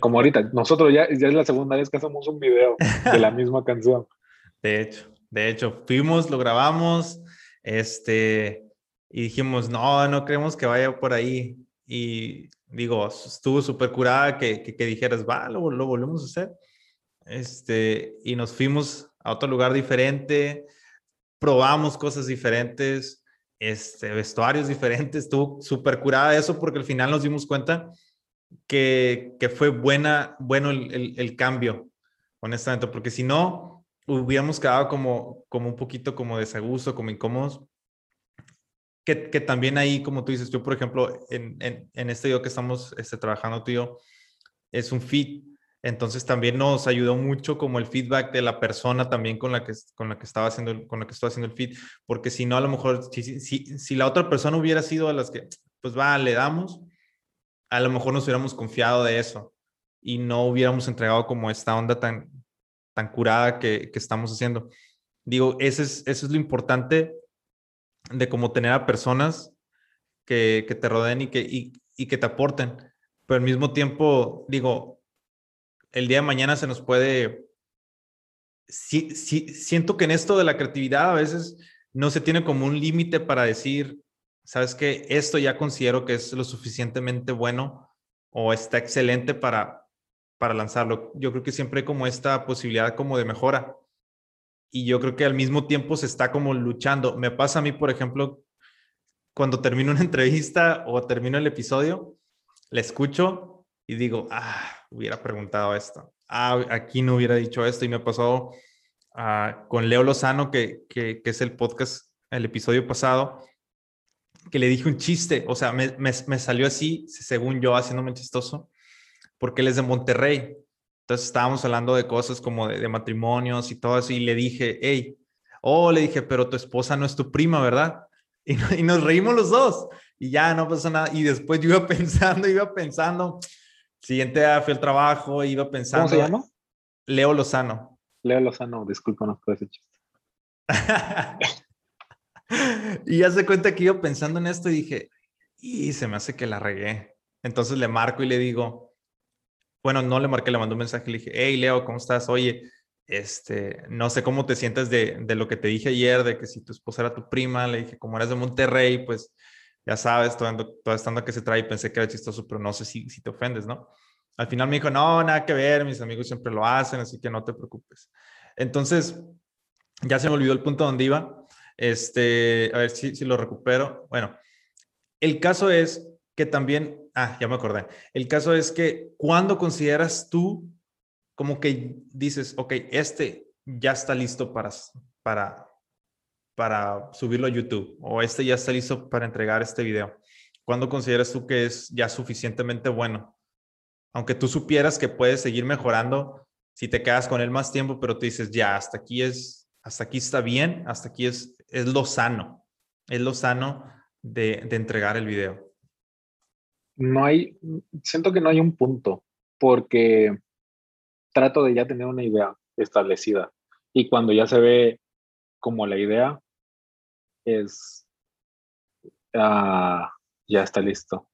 Como ahorita, nosotros ya, ya es la segunda vez que hacemos un video de la misma canción. De hecho, de hecho, fuimos, lo grabamos, este, y dijimos, no, no creemos que vaya por ahí. Y digo, estuvo súper curada que, que, dijeras, va, lo, lo, volvemos a hacer. Este, y nos fuimos a otro lugar diferente, probamos cosas diferentes este, vestuarios diferentes, estuvo súper curada eso porque al final nos dimos cuenta que, que fue buena, bueno el, el, cambio, honestamente, porque si no, hubiéramos quedado como, como un poquito como desagusto, como incómodos. Que, que, también ahí, como tú dices, yo, por ejemplo, en, en, este video que estamos este, trabajando tú y yo, es un fit. Entonces también nos ayudó mucho como el feedback de la persona también con la que, con la que estaba haciendo, con la que estaba haciendo el feed, porque si no, a lo mejor, si, si, si la otra persona hubiera sido a las que, pues va, le damos, a lo mejor nos hubiéramos confiado de eso y no hubiéramos entregado como esta onda tan, tan curada que, que estamos haciendo. Digo, eso es, eso es lo importante de como tener a personas que, que te rodeen y que, y que te aporten, pero al mismo tiempo, digo, el día de mañana se nos puede... Sí, sí, siento que en esto de la creatividad a veces no se tiene como un límite para decir, sabes que esto ya considero que es lo suficientemente bueno o está excelente para, para lanzarlo. Yo creo que siempre hay como esta posibilidad como de mejora. Y yo creo que al mismo tiempo se está como luchando. Me pasa a mí, por ejemplo, cuando termino una entrevista o termino el episodio, le escucho y digo, ah, hubiera preguntado esto. Ah, aquí no hubiera dicho esto. Y me pasó uh, con Leo Lozano, que, que, que, es el podcast, el episodio pasado, que le dije un chiste. O sea, me, me, me salió así, según yo, haciéndome chistoso, porque él es de Monterrey. Entonces estábamos hablando de cosas como de, de matrimonios y todo eso. Y le dije, hey, oh, le dije, pero tu esposa no es tu prima, ¿verdad? Y, y nos reímos los dos. Y ya no pasó nada. Y después yo iba pensando, iba pensando Siguiente día fui al trabajo, iba pensando. ¿Cómo se llama? Leo Lozano. Leo Lozano, discúlpanos por ese chiste. y ya se cuenta que iba pensando en esto y dije, y se me hace que la regué. Entonces le marco y le digo, bueno, no le marqué, le mandé un mensaje y le dije, hey Leo, ¿cómo estás? Oye, este, no sé cómo te sientes de, de lo que te dije ayer, de que si tu esposa era tu prima, le dije, como eres de Monterrey, pues ya sabes, todo, todo estando que se trae, pensé que era chistoso, pero no sé si, si te ofendes, ¿no? Al final me dijo, no, nada que ver, mis amigos siempre lo hacen, así que no te preocupes. Entonces, ya se me olvidó el punto donde iba. Este, a ver si, si lo recupero. Bueno, el caso es que también, ah, ya me acordé. El caso es que cuando consideras tú como que dices, ok, este ya está listo para, para, para subirlo a YouTube o este ya está listo para entregar este video? ¿Cuándo consideras tú que es ya suficientemente bueno? Aunque tú supieras que puedes seguir mejorando si te quedas con él más tiempo, pero tú dices, ya, hasta aquí es, hasta aquí está bien, hasta aquí es, es lo sano, es lo sano de, de entregar el video. No hay, siento que no hay un punto, porque trato de ya tener una idea establecida y cuando ya se ve como la idea, es, ah, ya está listo.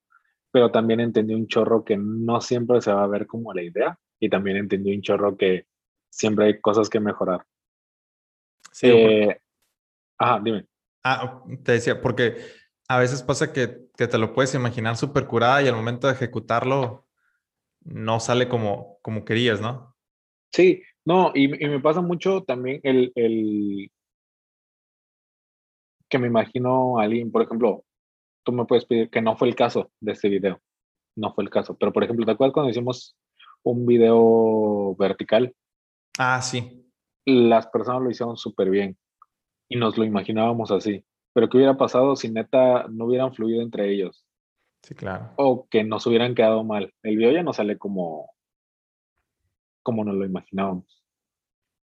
Pero también entendí un chorro que no siempre se va a ver como la idea y también entendí un chorro que siempre hay cosas que mejorar. Sí, eh, ajá, dime. Ah, te decía, porque a veces pasa que, que te lo puedes imaginar súper curada y al momento de ejecutarlo no sale como, como querías, ¿no? Sí, no, y, y me pasa mucho también el, el, que me imagino a alguien, por ejemplo, tú me puedes pedir que no fue el caso de este video, no fue el caso, pero por ejemplo, ¿te acuerdas cuando hicimos un video vertical? Ah, sí. Las personas lo hicieron súper bien y nos lo imaginábamos así, pero ¿qué hubiera pasado si neta no hubieran fluido entre ellos? Sí, claro. O que nos hubieran quedado mal. El video ya no sale como, como nos lo imaginábamos.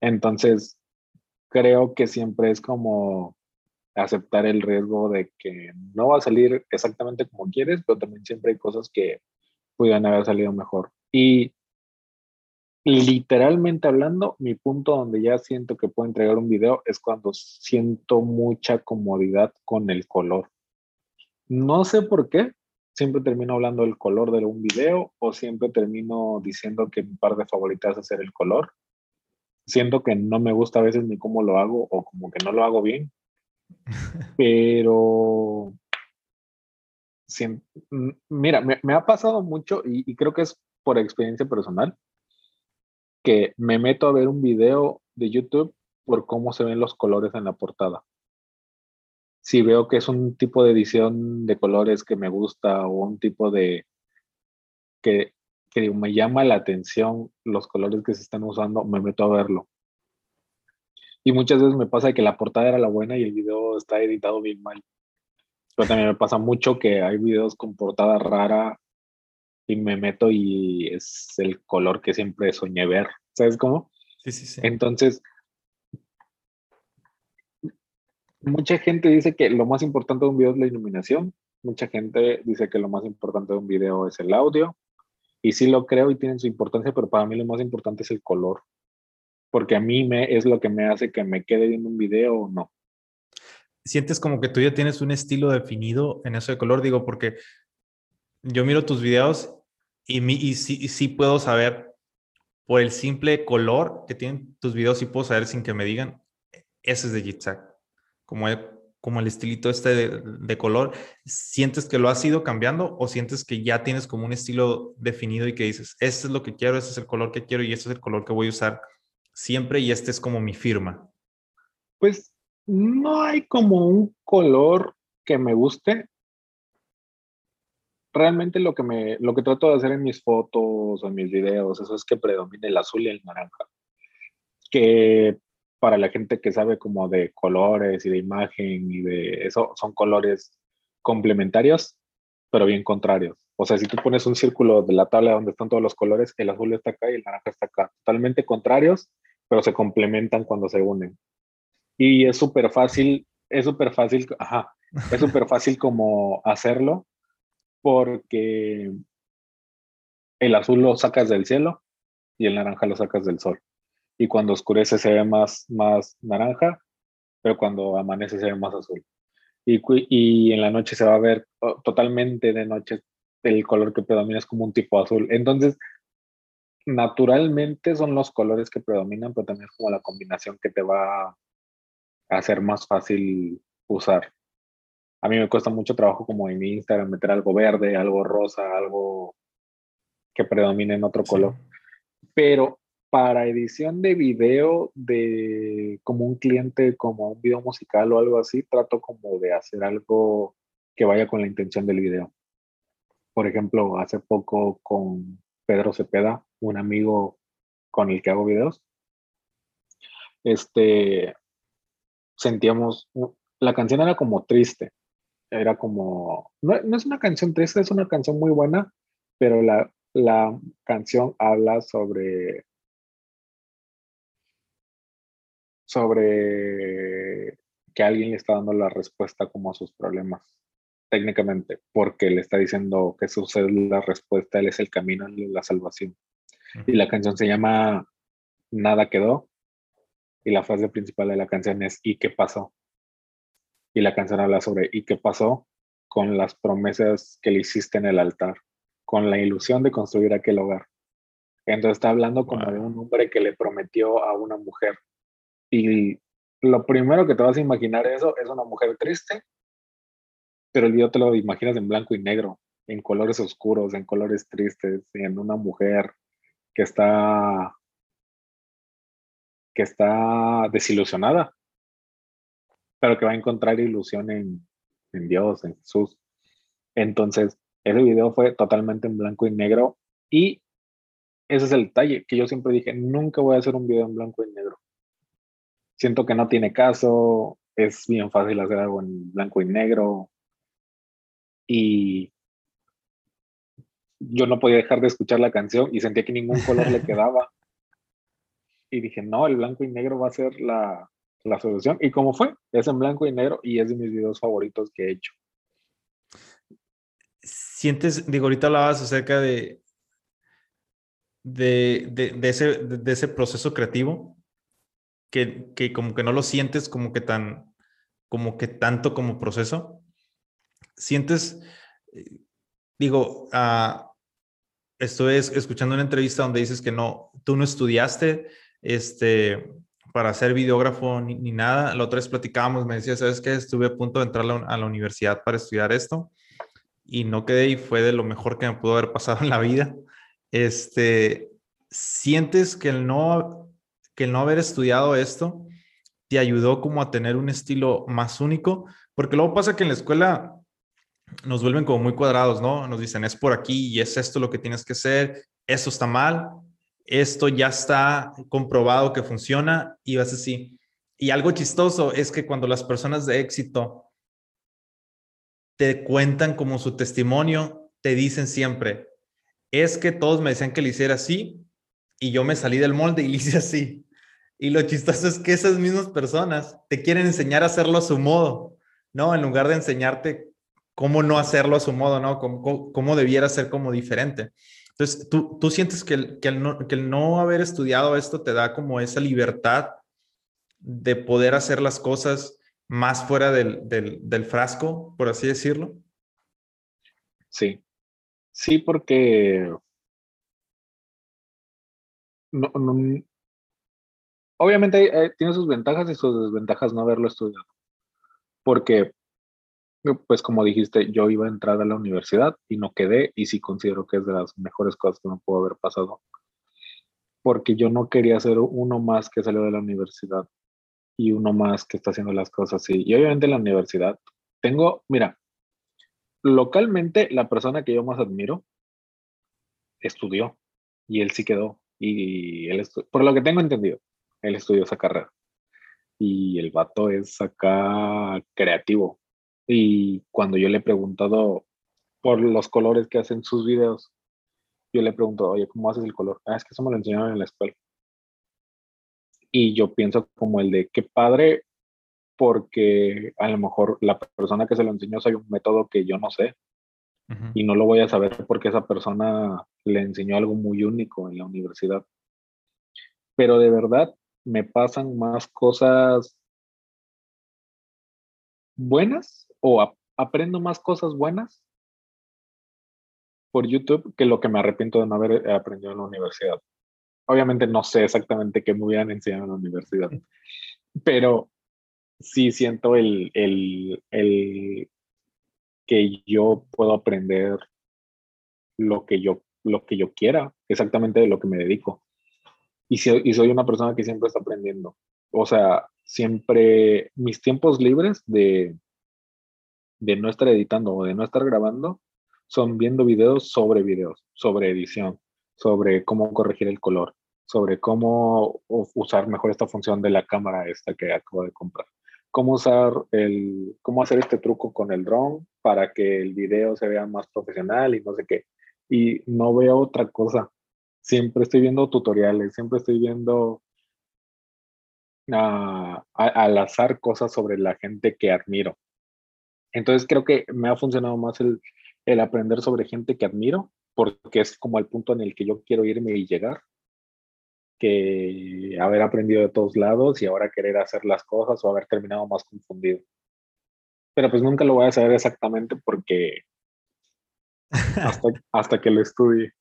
Entonces, creo que siempre es como aceptar el riesgo de que no va a salir exactamente como quieres, pero también siempre hay cosas que pudieran haber salido mejor. Y literalmente hablando, mi punto donde ya siento que puedo entregar un video es cuando siento mucha comodidad con el color. No sé por qué, siempre termino hablando del color de un video o siempre termino diciendo que mi par de favoritas es hacer el color. Siento que no me gusta a veces ni cómo lo hago o como que no lo hago bien, pero, mira, me, ha pasado mucho y, creo que es por experiencia personal que me meto a ver un video de YouTube por cómo se ven los colores en la portada. si veo que es un tipo de edición de colores que me gusta o un tipo de que, que me llama la atención los colores que se están usando, me meto a verlo. Y muchas veces me pasa que la portada era la buena y el video está editado bien mal. Pero también me pasa mucho que hay videos con portada rara y me meto y es el color que siempre soñé ver. ¿Sabes cómo? Sí, sí, sí. Entonces, mucha gente dice que lo más importante de un video es la iluminación. Mucha gente dice que lo más importante de un video es el audio. Y sí lo creo y tienen su importancia, pero para mí lo más importante es el color. Porque a mí me, es lo que me hace que me quede viendo un video o no. ¿Sientes como que tú ya tienes un estilo definido en eso de color? Digo, porque yo miro tus videos y, mi, sí, puedo saber por el simple color que tienen tus videos, y puedo saber sin que me digan, ese es de Jitsak como el, como el estilito este de, color, ¿sientes que lo has ido cambiando o sientes que ya tienes como un estilo definido y que dices, este es lo que quiero, este es el color que quiero y este es el color que voy a usar siempre y este es como mi firma? Pues no hay como un color que me guste. Realmente lo que me lo que trato de hacer en mis fotos o en mis videos, eso es que predomine el azul y el naranja. Que para la gente que sabe como de colores y de imagen y de eso, son colores complementarios, pero bien contrarios. O sea, si tú pones un círculo de la tabla donde están todos los colores, el azul está acá y el naranja está acá. Totalmente contrarios, pero se complementan cuando se unen. Y es súper fácil, es súper fácil, ajá, es súper fácil como hacerlo porque el azul lo sacas del cielo y el naranja lo sacas del sol y cuando oscurece se ve más, más naranja, pero cuando amanece se ve más azul. Y, y en la noche se va a ver totalmente de noche el color que predomina es como un tipo azul. Entonces, naturalmente son los colores que predominan, pero también es como la combinación que te va a hacer más fácil usar. A mí me cuesta mucho trabajo como en mi Instagram meter algo verde, algo rosa, algo que predomine en otro color. Pero para edición de video de como un cliente, como un video musical o algo así, trato como de hacer algo que vaya con la intención del video. Por ejemplo, hace poco con Pedro Cepeda, un amigo con el que hago videos, este, sentíamos, la canción era como triste, era como, no, no es una canción triste, es una canción muy buena, pero la, la canción habla sobre sobre que alguien le está dando la respuesta como a sus problemas, técnicamente, porque le está diciendo que su es la respuesta, él es el camino la salvación. Y la canción se llama Nada quedó, y la frase principal de la canción es ¿y qué pasó? Y la canción habla sobre ¿y qué pasó? con las promesas que le hiciste en el altar, con la ilusión de construir aquel hogar. Entonces está hablando como de un hombre que le prometió a una mujer y lo primero que te vas a imaginar eso es una mujer triste, pero el video te lo imaginas en blanco y negro, en colores oscuros, en colores tristes, en una mujer que está que está desilusionada, pero que va a encontrar ilusión en, en Dios, en Jesús. Entonces, ese video fue totalmente en blanco y negro y ese es el detalle que yo siempre dije, nunca voy a hacer un video en blanco y negro siento que no tiene caso, es bien fácil hacer algo en blanco y negro. Y yo no podía dejar de escuchar la canción y sentía que ningún color le quedaba. Y dije, no, el blanco y negro va a ser la, la solución. Y como fue, es en blanco y negro y es de mis videos favoritos que he hecho. Sientes, digo, ahorita hablabas acerca de, de, de, de ese, de, ese proceso creativo que, como que no lo sientes como que tan, como que tanto como proceso. Sientes, digo, uh, estoy escuchando una entrevista donde dices que no, tú no estudiaste este, para ser videógrafo ni, nada. La otra vez platicábamos, me decía, ¿sabes qué? Estuve a punto de entrar a la universidad para estudiar esto y no quedé y fue de lo mejor que me pudo haber pasado en la vida. Este, ¿sientes que el no que el no haber estudiado esto te ayudó como a tener un estilo más único? Porque luego pasa que en la escuela nos vuelven como muy cuadrados, ¿no? Nos dicen, es por aquí y es esto lo que tienes que hacer, esto está mal, esto ya está comprobado que funciona y vas así. Y algo chistoso es que cuando las personas de éxito te cuentan como su testimonio, te dicen siempre, es que todos me decían que lo hiciera así y yo me salí del molde y lo hice así. Y lo chistoso es que esas mismas personas te quieren enseñar a hacerlo a su modo, ¿no? En lugar de enseñarte cómo no hacerlo a su modo, ¿no? Cómo, cómo, debiera ser como diferente. Entonces, ¿tú, tú sientes que el, que, el no, que el no haber estudiado esto te da como esa libertad de poder hacer las cosas más fuera del, del, frasco, por así decirlo? Sí, sí, porque obviamente eh, tiene sus ventajas y sus desventajas no haberlo estudiado. Porque, pues como dijiste, yo iba a entrar a la universidad y no quedé y sí considero que es de las mejores cosas que me pudo haber pasado. Porque yo no quería ser uno más que salió de la universidad y uno más que está haciendo las cosas así. Y obviamente en la universidad tengo, mira, localmente la persona que yo más admiro estudió y él sí quedó. Y él, por lo que tengo entendido, él estudió esa carrera. Y el vato es acá creativo. Y cuando yo le he preguntado por los colores que hacen sus videos, yo le pregunto, oye, ¿cómo haces el color? Ah, es que eso me lo enseñaron en la escuela. Y yo pienso como el de qué padre, porque a lo mejor la persona que se lo enseñó sabe un método que yo no sé y no lo voy a saber porque esa persona le enseñó algo muy único en la universidad. Pero de verdad me pasan más cosas buenas o aprendo más cosas buenas por YouTube que lo que me arrepiento de no haber aprendido en la universidad. Obviamente no sé exactamente qué me hubieran enseñado en la universidad, pero sí siento el, el, el que yo puedo aprender lo que yo, lo que yo quiera, exactamente de lo que me dedico y, soy una persona que siempre está aprendiendo. O sea, siempre mis tiempos libres de, de no estar editando o de no estar grabando son viendo videos sobre videos, sobre edición, sobre cómo corregir el color, sobre cómo usar mejor esta función de la cámara esta que acabo de comprar, cómo usar el, cómo hacer este truco con el drone para que el video se vea más profesional y no sé qué. Y no veo otra cosa siempre estoy viendo tutoriales, siempre estoy viendo uh, al azar cosas sobre la gente que admiro. Entonces creo que me ha funcionado más el, el aprender sobre gente que admiro, porque es como el punto en el que yo quiero irme y llegar, que haber aprendido de todos lados y ahora querer hacer las cosas o haber terminado más confundido. Pero pues nunca lo voy a saber exactamente porque hasta, hasta que lo estudie.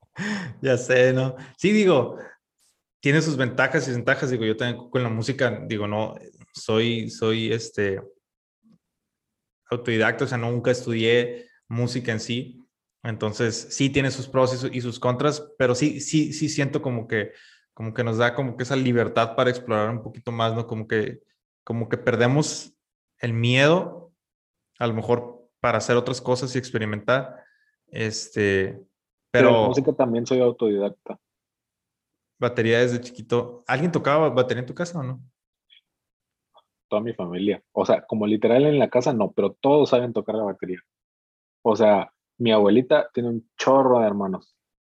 ya sé, ¿no? Sí, digo, tiene sus ventajas y desventajas. Digo, yo también con la música, digo, no, soy, soy este autodidacta, o sea, nunca estudié música en sí. Entonces, sí tiene sus pros y, sus contras, pero sí, sí, sí siento como que, como que nos da como que esa libertad para explorar un poquito más, ¿no? Como que, como que perdemos el miedo, a lo mejor para hacer otras cosas y experimentar. Este, pero, música también soy autodidacta. Batería desde chiquito. ¿Alguien tocaba batería en tu casa o no? Toda mi familia. O sea, como literal en la casa no, pero todos saben tocar la batería. O sea, mi abuelita tiene un chorro de hermanos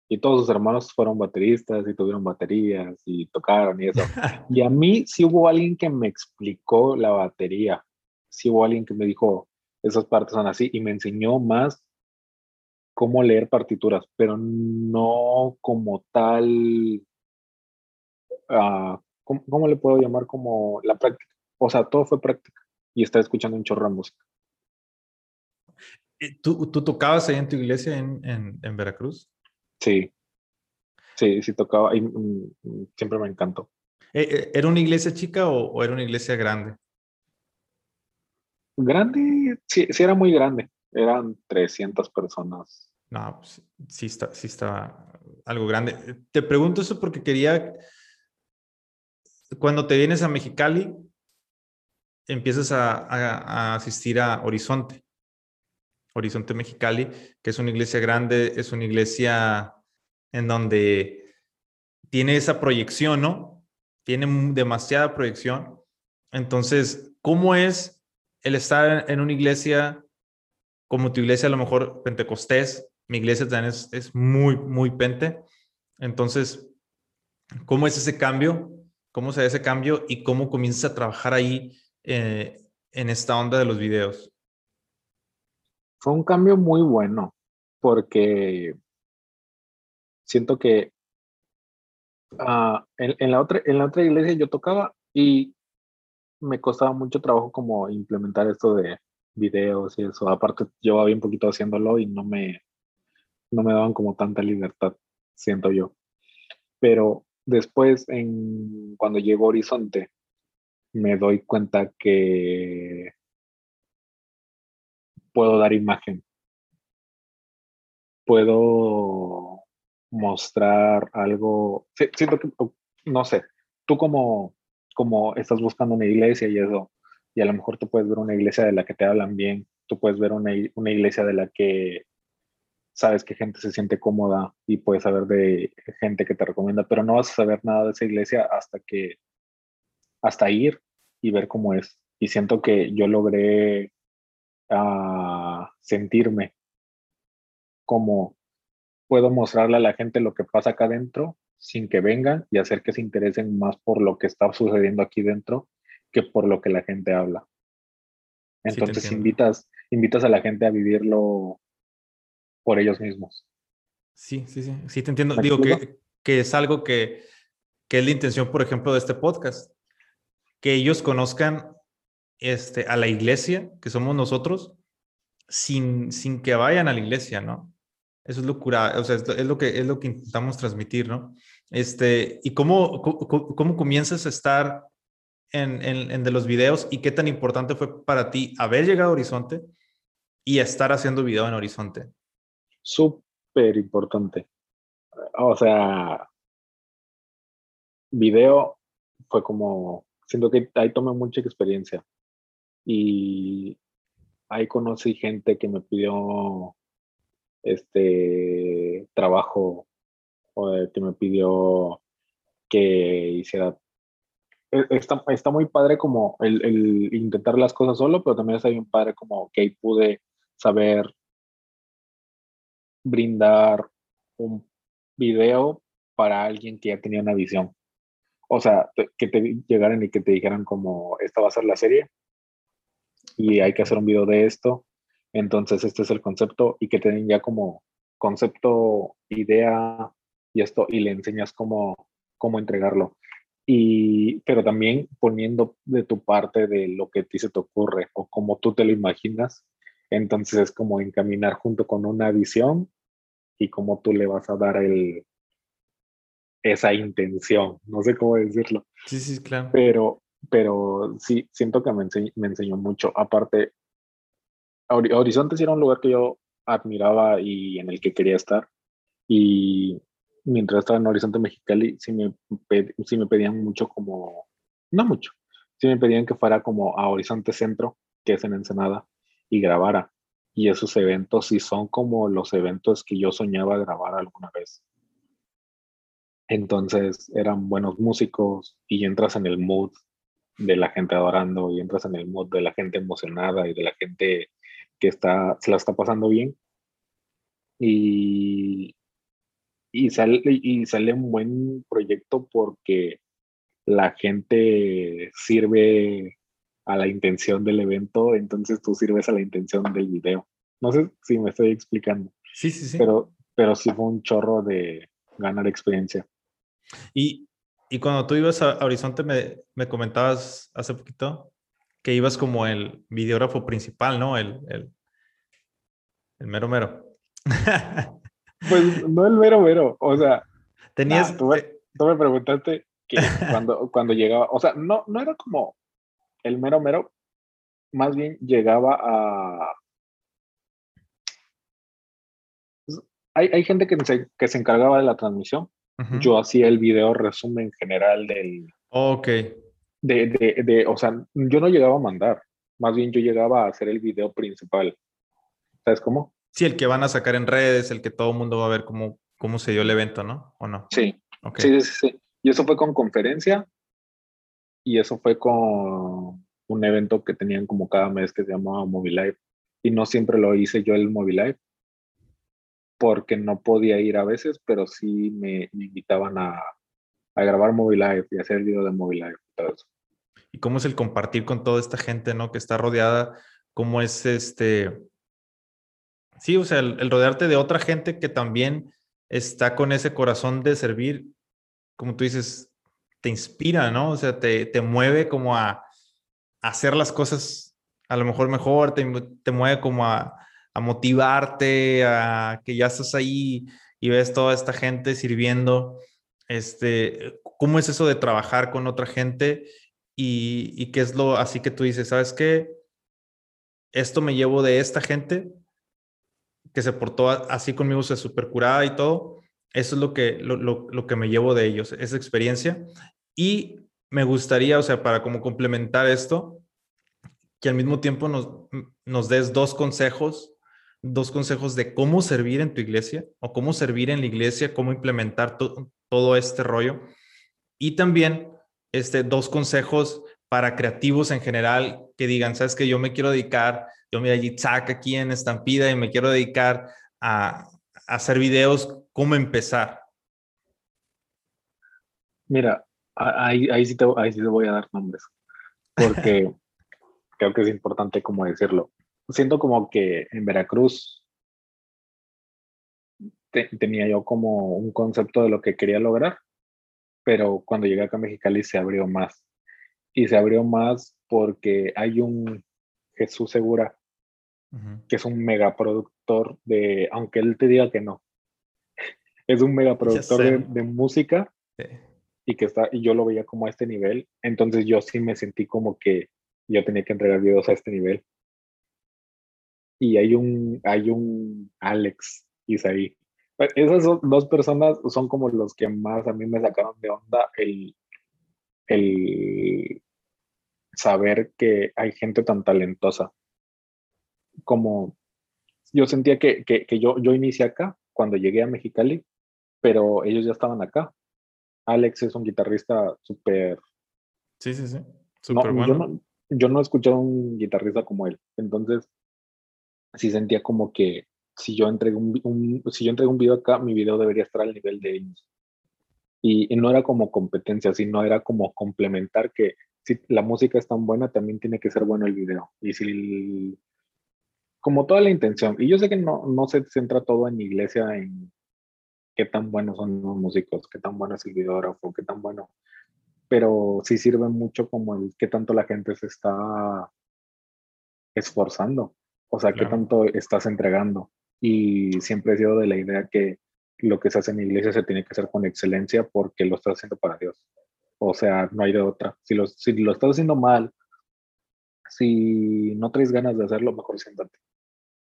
y todos sus hermanos fueron bateristas y tuvieron baterías y tocaron y eso. y a mí sí hubo alguien que me explicó la batería. Sí hubo alguien que me dijo, esas partes son así y me enseñó más cómo leer partituras, pero no como tal, uh, ¿cómo, le puedo llamar como la práctica? O sea, todo fue práctica y estar escuchando un chorro de música. Eh, ¿Tú, ¿Tú, tocabas ahí en tu iglesia en, en, Veracruz? Sí, sí, sí tocaba y mm, mm, siempre me encantó. Eh, eh, ¿Era una iglesia chica o, o, era una iglesia grande? Grande, sí, sí era muy grande eran 300 personas. No, pues, sí está, sí está algo grande. Te pregunto eso porque quería, cuando te vienes a Mexicali, empiezas a, asistir a Horizonte, Horizonte Mexicali, que es una iglesia grande, es una iglesia en donde tiene esa proyección, ¿no? Tiene demasiada proyección. Entonces, ¿cómo es el estar en una iglesia como tu iglesia, a lo mejor pentecostés? Mi iglesia también es, es muy, muy pente. Entonces, ¿cómo es ese cambio? ¿Cómo se da ese cambio y cómo comienzas a trabajar ahí eh, en esta onda de los videos? Fue un cambio muy bueno porque siento que ah, en, la otra, en la otra iglesia yo tocaba y me costaba mucho trabajo como implementar esto de videos y eso. Aparte, llevaba bien poquito haciéndolo y no me, no me daban como tanta libertad, siento yo. Pero después, en, cuando llegó Horizonte, me doy cuenta que puedo dar imagen. Puedo mostrar algo. Siento que, no sé, tú como, como estás buscando una iglesia y eso, y a lo mejor tú puedes ver una iglesia de la que te hablan bien, tú puedes ver una, una iglesia de la que sabes que gente se siente cómoda y puedes saber de gente que te recomienda, pero no vas a saber nada de esa iglesia hasta que, hasta ir y ver cómo es. Y siento que yo logré ah, sentirme como puedo mostrarle a la gente lo que pasa acá adentro sin que vengan y hacer que se interesen más por lo que está sucediendo aquí dentro que por lo que la gente habla. Entonces invitas, invitas a la gente a vivirlo por ellos mismos. Sí, sí, sí, sí, te entiendo. Digo que, que, es algo que, que, es la intención, por ejemplo, de este podcast, que ellos conozcan este, a la iglesia, que somos nosotros, sin, sin que vayan a la iglesia, ¿no? Eso es lo cura, o sea, es lo que, es lo que intentamos transmitir, ¿no? Este, ¿Y cómo, cómo, cómo comienzas a estar en, en, en, de los videos y qué tan importante fue para ti haber llegado a Horizonte y estar haciendo video en Horizonte? Súper importante. O sea, video fue como, siento que ahí tomé mucha experiencia y ahí conocí gente que me pidió este trabajo o que me pidió que hiciera e, Está, está, muy padre como el, intentar las cosas solo, pero también está bien padre como que ahí pude saber brindar un video para alguien que ya tenía una visión. O sea, que te llegaran y que te dijeran como, esta va a ser la serie y hay que hacer un video de esto. Entonces, este es el concepto y que te den ya como concepto, idea y esto y le enseñas cómo, cómo entregarlo. Y, pero también poniendo de tu parte de lo que a ti se te ocurre o como tú te lo imaginas entonces es como encaminar junto con una visión y cómo tú le vas a dar el, esa intención. No sé cómo decirlo. Sí, sí, claro. Pero, pero sí, siento que me, me enseñó mucho. Aparte, Horizontes era un lugar que yo admiraba y en el que quería estar. Y mientras estaba en Horizonte Mexicali, sí me, sí me pedían mucho como, no mucho, sí me pedían que fuera como a Horizonte Centro, que es en Ensenada, y grabara. Y esos eventos sí son como los eventos que yo soñaba grabar alguna vez. Entonces eran buenos músicos y entras en el mood de la gente adorando y entras en el mood de la gente emocionada y de la gente que está, se la está pasando bien. Y, y, sale, y sale un buen proyecto porque la gente sirve a la intención del evento, entonces tú sirves a la intención del video. No sé si me estoy explicando. Sí, sí, sí. Pero, pero sí fue un chorro de ganar experiencia. Y, y cuando tú ibas a, Horizonte, me, me, comentabas hace poquito que ibas como el videógrafo principal, ¿no? El, el, el mero mero. pues no el mero mero, o sea. Tenías. tú, me, tú, me, preguntaste que cuando, cuando llegaba, o sea, no, no era como el mero mero más bien llegaba a... Hay, hay gente que se, que se encargaba de la transmisión. Yo hacía el video resumen general del... Ok. De, de, de, o sea, yo no llegaba a mandar, más bien yo llegaba a hacer el video principal. ¿Sabes cómo? Sí, el que van a sacar en redes, el que todo el mundo va a ver cómo, cómo se dio el evento, ¿no? ¿O no? Sí. sí. Sí, sí, Y eso fue con conferencia y eso fue con un evento que tenían como cada mes que se llamaba Live y no siempre lo hice yo el Live porque no podía ir a veces, pero sí me, invitaban a, a grabar Live y hacer el video de Live y. ¿Y cómo es el compartir con toda esta gente, ¿no? Que está rodeada, cómo es este... Sí, o sea, el, rodearte de otra gente que también está con ese corazón de servir, como tú dices, te inspira, ¿no? O sea, te, te mueve como a, hacer las cosas a lo mejor mejor, te, te mueve como a, motivarte, a que ya estás ahí y ves toda esta gente sirviendo. Este, ¿Cómo es eso de trabajar con otra gente? Y, y qué es lo así que tú dices, ¿sabes qué? Esto me llevo de esta gente que se portó así conmigo, se super curada y todo. Eso es lo que, lo, lo, lo que me llevo de ellos, esa experiencia. Y me gustaría, o sea, para como complementar esto, que al mismo tiempo nos, nos des dos consejos dos consejos de cómo servir en tu iglesia o cómo servir en la iglesia, cómo implementar todo este rollo. Y también este, dos consejos para creativos en general que digan, sabes que yo me quiero dedicar, yo me Yitzhak aquí en Estampida y me quiero dedicar a, hacer videos, ¿cómo empezar? Mira, ahí, ahí, sí te, ahí sí te voy a dar nombres, porque creo que es importante como decirlo siento como que en Veracruz tenía yo como un concepto de lo que quería lograr, pero cuando llegué acá a Mexicali se abrió más. Y se abrió más porque hay un Jesús Segura, que es un megaproductor de, aunque él te diga que no, es un megaproductor de, de, música y que está, y yo lo veía como a este nivel, entonces yo sí me sentí como que yo tenía que entregar videos a este nivel. Y hay un, hay un Alex Isaí. Esas dos personas son como los que más a mí me sacaron de onda el, el saber que hay gente tan talentosa. Como yo sentía que, que, que, yo, yo inicié acá cuando llegué a Mexicali, pero ellos ya estaban acá. Alex es un guitarrista súper... Sí, sí, sí. Súper bueno. Yo no, yo no he escuchado un guitarrista como él. Entonces, sí sentía como que si yo entrego un, si yo entrego un video acá, mi video debería estar al nivel de ellos. Y, no era como competencia, sino era como complementar que si la música es tan buena, también tiene que ser bueno el video. Y si, como toda la intención, y yo sé que no, no se centra todo en iglesia, en qué tan buenos son los músicos, qué tan bueno es el videógrafo, qué tan bueno, pero sí sirve mucho como el qué tanto la gente se está esforzando o sea, ¿qué tanto estás entregando? Y siempre he sido de la idea que lo que se hace en iglesia se tiene que hacer con excelencia porque lo estás haciendo para Dios. O sea, no hay de otra. Si lo, si lo estás haciendo mal, si no traes ganas de hacerlo, mejor siéntate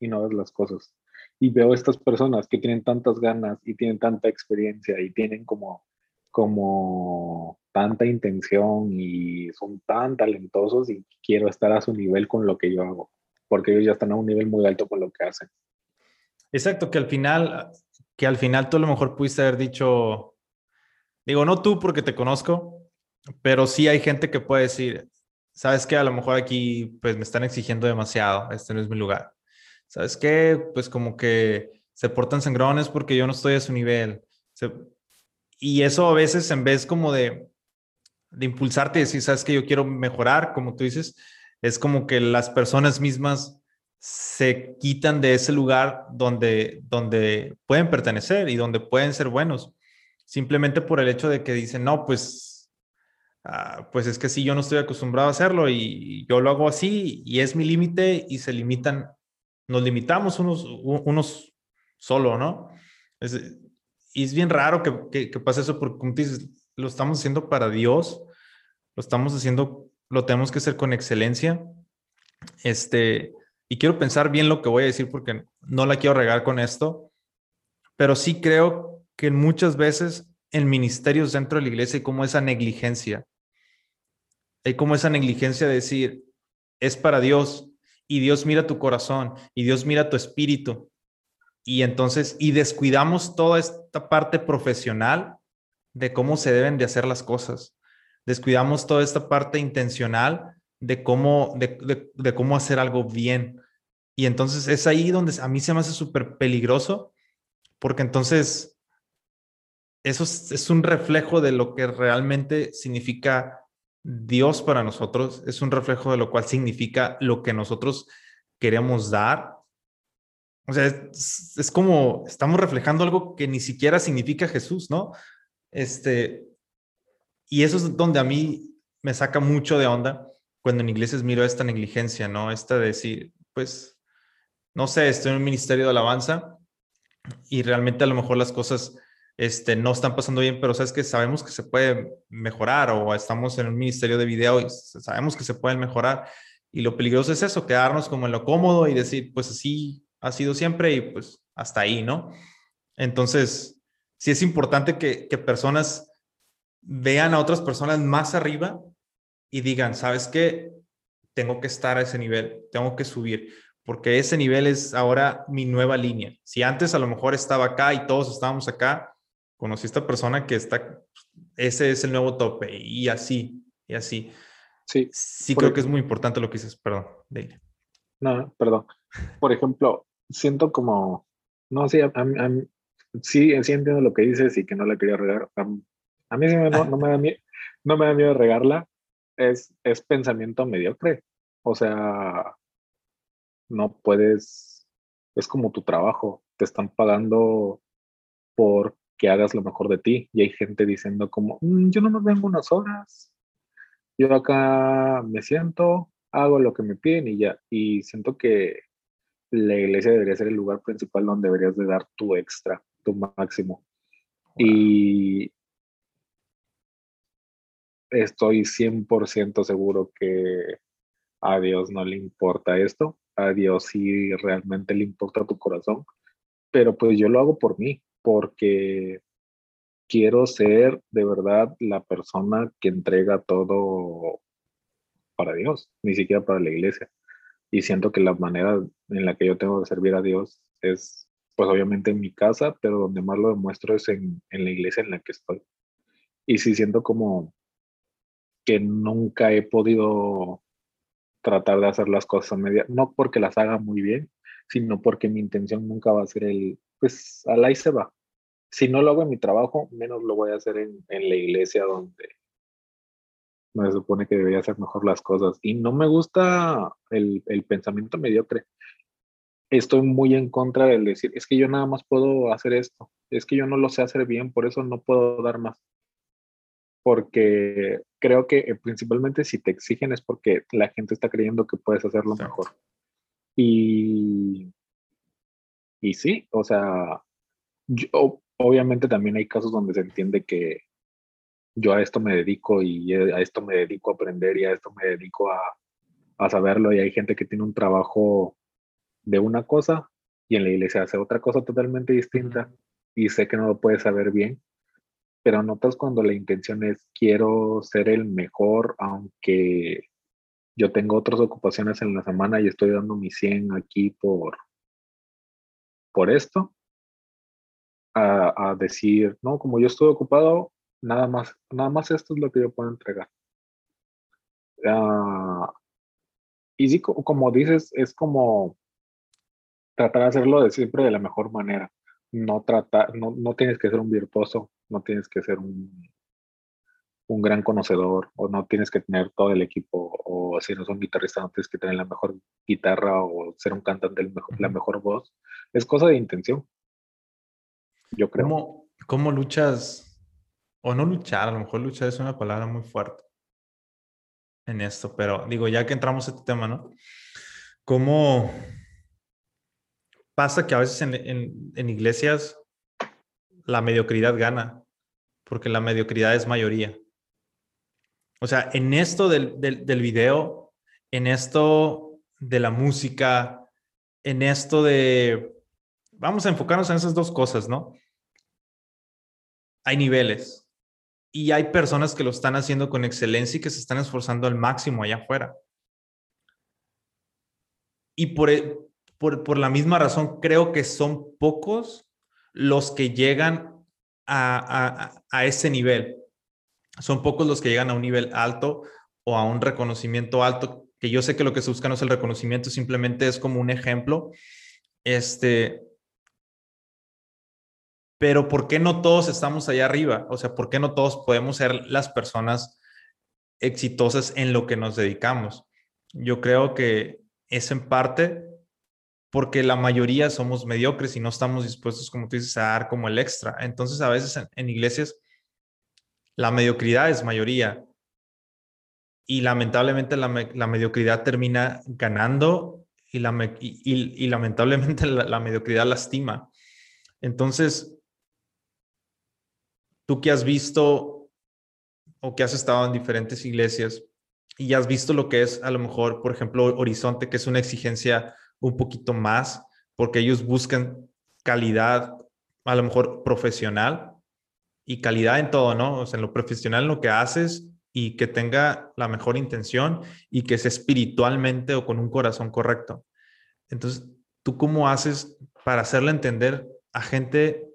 y no ves las cosas. Y veo estas personas que tienen tantas ganas y tienen tanta experiencia y tienen como, como tanta intención y son tan talentosos y quiero estar a su nivel con lo que yo hago porque ellos ya están a un nivel muy alto con lo que hacen. Exacto, que al final, que al final tú a lo mejor pudiste haber dicho, digo, no tú porque te conozco, pero sí hay gente que puede decir, sabes que a lo mejor aquí pues me están exigiendo demasiado, este no es mi lugar. ¿Sabes qué? Pues como que se portan sangrones porque yo no estoy a su nivel. y eso a veces en vez como de, de impulsarte y decir, sabes que yo quiero mejorar, como tú dices, es como que las personas mismas se quitan de ese lugar donde, donde pueden pertenecer y donde pueden ser buenos, simplemente por el hecho de que dicen, no, pues, ah, pues es que sí, yo no estoy acostumbrado a hacerlo y yo lo hago así y es mi límite y se limitan, nos limitamos unos, unos solo, ¿no? y es bien raro que, que, que pase eso porque, como dices, lo estamos haciendo para Dios, lo estamos haciendo lo tenemos que hacer con excelencia. Este, y quiero pensar bien lo que voy a decir porque no la quiero regar con esto, pero sí creo que muchas veces en ministerios dentro de la iglesia hay como esa negligencia. hay como esa negligencia de decir, es para Dios y Dios mira tu corazón y Dios mira tu espíritu. Y entonces, y descuidamos toda esta parte profesional de cómo se deben de hacer las cosas. Descuidamos toda esta parte intencional de cómo, de, cómo hacer algo bien. Y entonces es ahí donde a mí se me hace súper peligroso, porque entonces eso es, un reflejo de lo que realmente significa Dios para nosotros, es un reflejo de lo cual significa lo que nosotros queremos dar. O sea, es, como estamos reflejando algo que ni siquiera significa Jesús, ¿no? Este, y eso es donde a mí me saca mucho de onda cuando en iglesias miro esta negligencia, ¿no? Esta de decir, pues, no sé, estoy en un ministerio de alabanza y realmente a lo mejor las cosas este, no están pasando bien, pero sabes que sabemos que se puede mejorar o estamos en un ministerio de video y sabemos que se pueden mejorar. Y lo peligroso es eso, quedarnos como en lo cómodo y decir, pues así ha sido siempre y pues hasta ahí, ¿no? Entonces, sí es importante que, que personas vean a otras personas más arriba y digan, ¿sabes qué? Tengo que estar a ese nivel, tengo que subir porque ese nivel es ahora mi nueva línea. Si antes a lo mejor estaba acá y todos estábamos acá, conocí a esta persona que está, ese es el nuevo tope y así, y así. Sí. Sí creo que es muy importante lo que dices, perdón, Dale. No, perdón. Por ejemplo, siento como, no sé, sí, sí entiendo lo que dices y que no la quería regar. A, mí sí me, no, me da miedo, no me da miedo regarla. Es, es pensamiento mediocre. O sea, no puedes, es como tu trabajo, te están pagando por que hagas lo mejor de ti y hay gente diciendo como, mm, yo no me vengo unas horas, yo acá me siento, hago lo que me piden y ya, y siento que la iglesia debería ser el lugar principal donde deberías de dar tu extra, tu máximo. Y estoy 100% seguro que a Dios no le importa esto a Dios si realmente le importa tu corazón, pero pues yo lo hago por mí, porque quiero ser de verdad la persona que entrega todo para Dios, ni siquiera para la iglesia. Y siento que la manera en la que yo tengo de servir a Dios es, pues obviamente en mi casa, pero donde más lo demuestro es en, en la iglesia en la que estoy. Y sí siento como que nunca he podido tratar de hacer las cosas a media, no porque las haga muy bien, sino porque mi intención nunca va a ser el, pues al ahí se va. Si no lo hago en mi trabajo, menos lo voy a hacer en, en la iglesia donde me supone que debería hacer mejor las cosas. Y no me gusta el, el pensamiento mediocre. Estoy muy en contra del decir, es que yo nada más puedo hacer esto, es que yo no lo sé hacer bien, por eso no puedo dar más porque creo que eh, principalmente si te exigen es porque la gente está creyendo que puedes hacerlo mejor. Y, y sí, o sea, obviamente también hay casos donde se entiende que yo a esto me dedico y a esto me dedico a aprender y a esto me dedico a, a saberlo y hay gente que tiene un trabajo de una cosa y en la iglesia hace otra cosa totalmente distinta y sé que no lo puede saber bien pero notas cuando la intención es quiero ser el mejor, aunque yo tengo otras ocupaciones en la semana y estoy dando mi 100 aquí por, por esto, a, decir, no, como yo estoy ocupado, nada más, nada más esto es lo que yo puedo entregar. Ah, y sí, como dices, es como tratar de hacerlo de siempre de la mejor manera. No tratar, no, no tienes que ser un virtuoso, no tienes que ser un, un gran conocedor o no tienes que tener todo el equipo o si no son guitarristas no tienes que tener la mejor guitarra o ser un cantante mejor, la mejor voz. Es cosa de intención. Yo creo. ¿Cómo, ¿Cómo, luchas? O no luchar, a lo mejor luchar es una palabra muy fuerte en esto, pero digo, ya que entramos a este tema, ¿no? ¿Cómo pasa que a veces en, en, en iglesias la mediocridad gana, porque la mediocridad es mayoría. O sea, en esto del, del, video, en esto de la música, en esto de... Vamos a enfocarnos en esas dos cosas, ¿no? Hay niveles. y hay personas que lo están haciendo con excelencia y que se están esforzando al máximo allá afuera. Y por, e, por, por la misma razón, creo que son pocos los que llegan a, a, a ese nivel. Son pocos los que llegan a un nivel alto o a un reconocimiento alto, que yo sé que lo que se busca no es el reconocimiento, simplemente es como un ejemplo. Este, pero ¿por qué no todos estamos allá arriba? O sea, ¿por qué no todos podemos ser las personas exitosas en lo que nos dedicamos? Yo creo que es en parte porque la mayoría somos mediocres y no estamos dispuestos, como tú dices, a dar como el extra. Entonces, a veces en, iglesias, la mediocridad es mayoría. Y lamentablemente la, mediocridad termina ganando y, lamentablemente la mediocridad lastima. Entonces, tú que has visto o que has estado en diferentes iglesias y has visto lo que es a lo mejor, por ejemplo, Horizonte, que es una exigencia un poquito más, porque ellos buscan calidad, a lo mejor profesional y calidad en todo, ¿no? O sea, en lo profesional, en lo que haces y que tenga la mejor intención y que sea espiritualmente o con un corazón correcto. Entonces, ¿tú cómo haces para hacerle entender a gente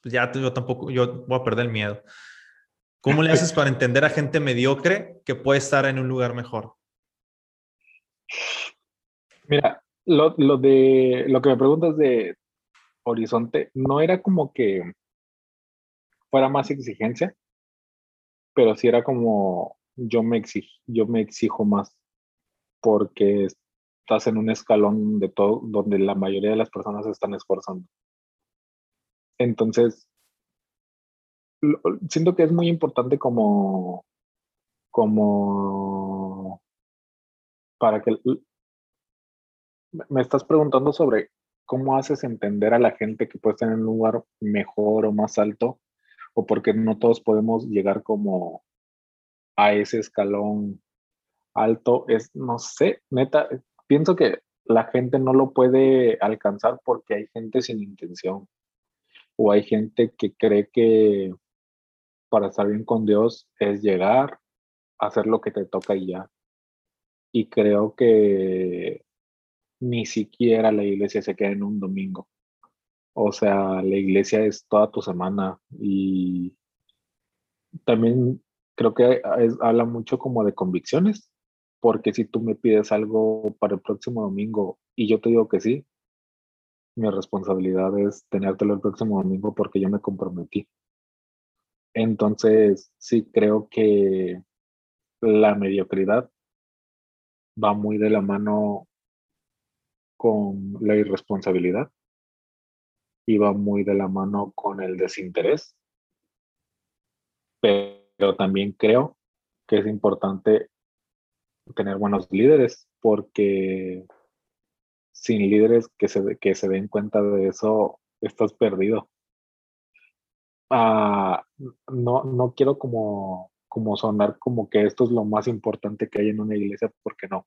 pues ya yo tampoco, yo voy a perder el miedo. ¿Cómo le haces para entender a gente mediocre que puede estar en un lugar mejor? Mira, lo, de lo que me preguntas de Horizonte, no era como que fuera más exigencia, pero sí era como yo me exijo, yo me exijo más porque estás en un escalón de todo donde la mayoría de las personas se están esforzando. Entonces, siento que es muy importante como, como, para que, me estás preguntando sobre cómo haces entender a la gente que puede estar en un lugar mejor o más alto, o porque no todos podemos llegar como a ese escalón alto, es, no sé, neta, pienso que la gente no lo puede alcanzar porque hay gente sin intención o hay gente que cree que para estar bien con Dios es llegar, hacer lo que te toca y ya. Y creo que ni siquiera la iglesia se queda en un domingo. O sea, la iglesia es toda tu semana y también creo que habla mucho como de convicciones, porque si tú me pides algo para el próximo domingo y yo te digo que sí, mi responsabilidad es tenértelo el próximo domingo porque yo me comprometí. Entonces, sí creo que la mediocridad va muy de la mano con la irresponsabilidad va muy de la mano con el desinterés. Pero también creo que es importante tener buenos líderes porque sin líderes que se, que se den cuenta de eso, estás perdido. Ah, no, no quiero como, como sonar como que esto es lo más importante que hay en una iglesia, porque no.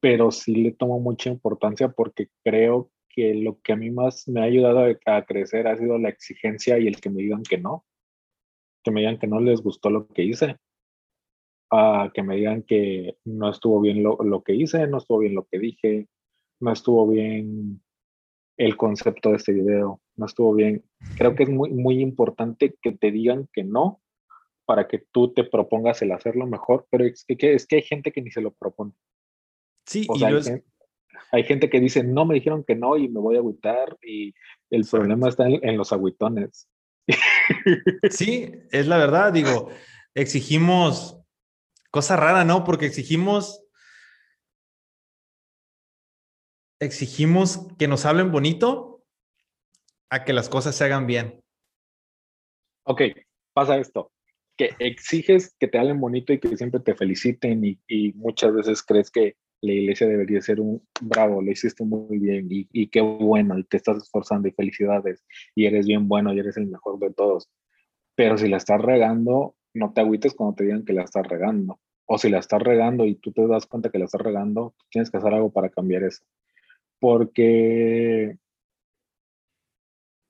Pero sí le tomo mucha importancia porque creo que lo que a mí más me ha ayudado a, crecer ha sido la exigencia y el que me digan que no. Que me digan que no les gustó lo que hice. a que me digan que no estuvo bien lo, lo, que hice, no estuvo bien lo que dije, no estuvo bien el concepto de este video, no estuvo bien. Creo que es muy, muy importante que te digan que no para que tú te propongas el hacerlo mejor, pero es que, es que hay gente que ni se lo propone. Sí, y hay, gente, que dice, no, me dijeron que no y me voy a agüitar y el problema está en, en los agüitones. Sí, es la verdad, digo, exigimos, cosa rara, ¿no? Porque exigimos exigimos que nos hablen bonito a que las cosas se hagan bien. Ok, pasa esto, que exiges que te hablen bonito y que siempre te feliciten y, muchas veces crees que la iglesia debería ser un bravo, lo hiciste muy bien y, y, qué bueno, y te estás esforzando y felicidades y eres bien bueno y eres el mejor de todos. Pero si la estás regando, no te agüites cuando te digan que la estás regando. O si la estás regando y tú te das cuenta que la estás regando, tienes que hacer algo para cambiar eso porque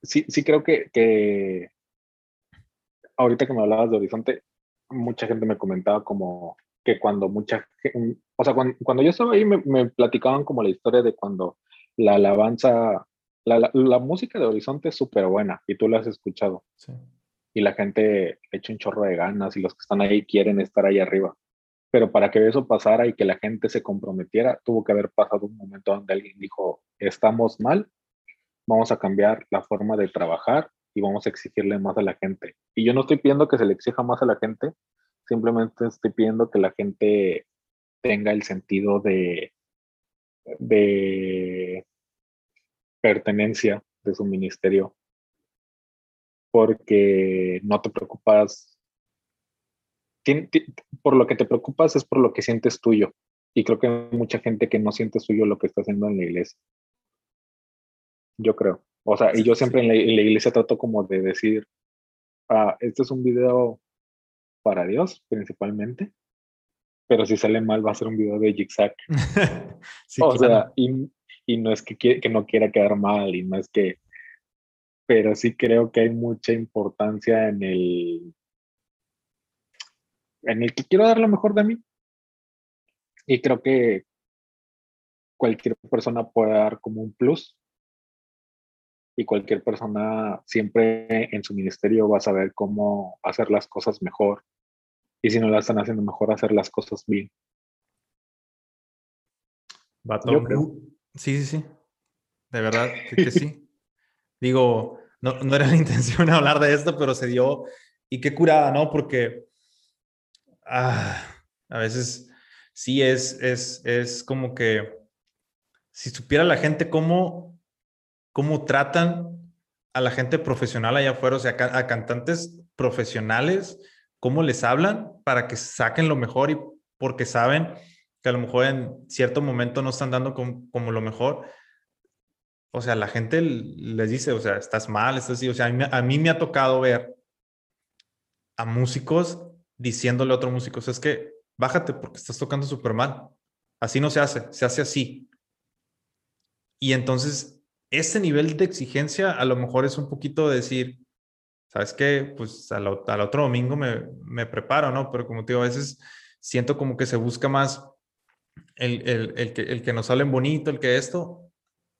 sí, sí creo que, ahorita que me hablabas de Horizonte, mucha gente me comentaba como que cuando mucha o sea, cuando, yo estaba ahí me, me, platicaban como la historia de cuando la alabanza, la, la, música de Horizonte es súper buena y tú la has escuchado. Sí. Y la gente echa un chorro de ganas y los que están ahí quieren estar ahí arriba. Pero para que eso pasara y que la gente se comprometiera, tuvo que haber pasado un momento donde alguien dijo, estamos mal, vamos a cambiar la forma de trabajar y vamos a exigirle más a la gente. Y yo no estoy pidiendo que se le exija más a la gente, simplemente estoy pidiendo que la gente tenga el sentido de, de pertenencia de su ministerio, porque no te preocupas, por lo que te preocupas es por lo que sientes tuyo. Y creo que hay mucha gente que no siente suyo lo que está haciendo en la iglesia. Yo creo. O sea, y yo siempre en la, iglesia trato como de decir, ah, este es un video para Dios principalmente, pero si sale mal va a ser un video de zigzag. o sea, y, y, no es que, que no quiera quedar mal y no es que, pero sí creo que hay mucha importancia en el, en el que quiero dar lo mejor de mí. Y creo que cualquier persona puede dar como un plus y cualquier persona siempre en su ministerio va a saber cómo hacer las cosas mejor y si no la están haciendo mejor, hacer las cosas bien. Yo creo. Sí, sí, sí. De verdad que, sí. Digo, no, no, era la intención hablar de esto, pero se dio. Y qué curada, ¿no? Porque ah, a veces sí es, es, es como que si supiera la gente cómo, cómo tratan a la gente profesional allá afuera, o sea, a cantantes profesionales, cómo les hablan para que saquen lo mejor y porque saben que a lo mejor en cierto momento no están dando como, lo mejor. O sea, la gente les dice, o sea, estás mal, estás así. O sea, a mí, me ha tocado ver a músicos diciéndole a otro músico, es que bájate porque estás tocando súper mal. Así no se hace, se hace así. Y entonces, ese nivel de exigencia a lo mejor es un poquito de decir, ¿sabes qué? Pues al, otro domingo me, me, preparo, ¿no? Pero como te digo, a veces siento como que se busca más el, el, el, que, el que nos salen bonito, el que esto,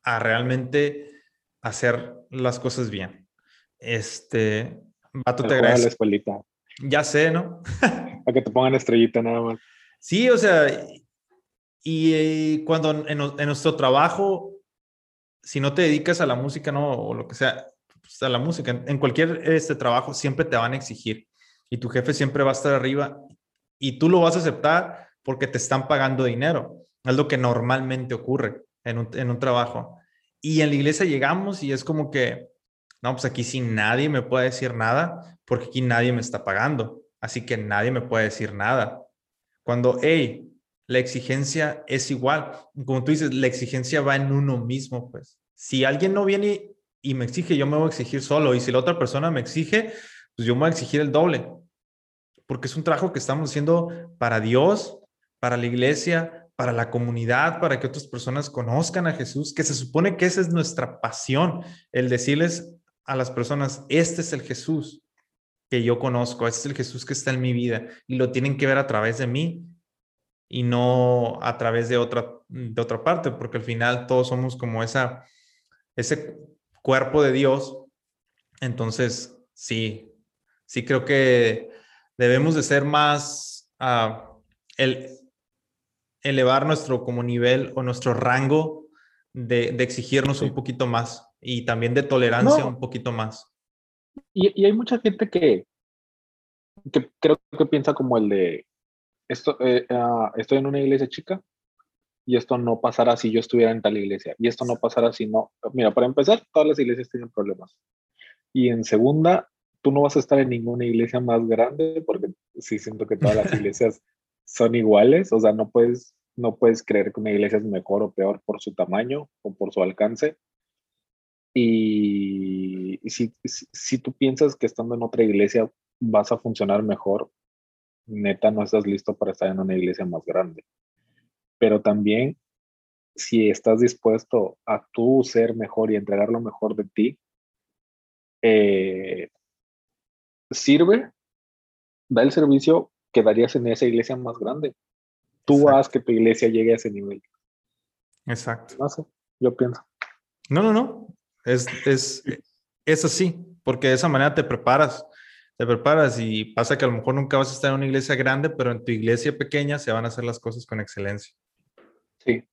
a realmente hacer las cosas bien. Este, Vato, te agradezco. la escuelita. Ya sé, ¿no? Para que te pongan estrellita nada más. Sí, o sea, y, cuando en, en, nuestro trabajo, si no te dedicas a la música, ¿no? O lo que sea, pues, la música. En, cualquier este trabajo siempre te van a exigir y tu jefe siempre va a estar arriba y tú lo vas a aceptar porque te están pagando dinero. Es lo que normalmente ocurre en un, en un trabajo. Y en la iglesia llegamos y es como que, no, pues aquí sí nadie me puede decir nada porque aquí nadie me está pagando. Así que nadie me puede decir nada. Cuando, hey, la exigencia es igual. Como tú dices, la exigencia va en uno mismo, pues. Si alguien no viene y me exige, yo me voy a exigir solo. Y si la otra persona me exige, pues yo me voy a exigir el doble. Porque es un trabajo que estamos haciendo para Dios, para la iglesia, para la comunidad, para que otras personas conozcan a Jesús, que se supone que esa es nuestra pasión, el decirles a las personas, este es el Jesús que yo conozco, este es el Jesús que está en mi vida y lo tienen que ver a través de mí y no a través de otra, de otra parte, porque al final todos somos como esa, ese cuerpo de Dios. Entonces, sí, sí creo que debemos de ser más, uh, el, elevar nuestro como nivel o nuestro rango de, de exigirnos un poquito más y también de tolerancia un poquito más. Y, y, hay mucha gente que, que creo que piensa como el de, esto, eh, uh, estoy en una iglesia chica, y esto no pasará si yo estuviera en tal iglesia, y esto no pasará si no. Mira, para empezar, todas las iglesias tienen problemas. Y en segunda, tú no vas a estar en ninguna iglesia más grande, porque sí siento que todas las iglesias son iguales, o sea, no puedes, no puedes creer que una iglesia es mejor o peor por su tamaño o por su alcance. Y, si, si tú piensas que estando en otra iglesia vas a funcionar mejor, neta no estás listo para estar en una iglesia más grande pero también si estás dispuesto a tú ser mejor y entregar lo mejor de ti, eh, sirve, da el servicio, quedarías en esa iglesia más grande. Tú haz que tu iglesia llegue a ese nivel. Exacto. No sé, yo pienso. No, no, no. Es, es, es así, porque de esa manera te preparas. Te preparas y pasa que a lo mejor nunca vas a estar en una iglesia grande, pero en tu iglesia pequeña se van a hacer las cosas con excelencia. Sí.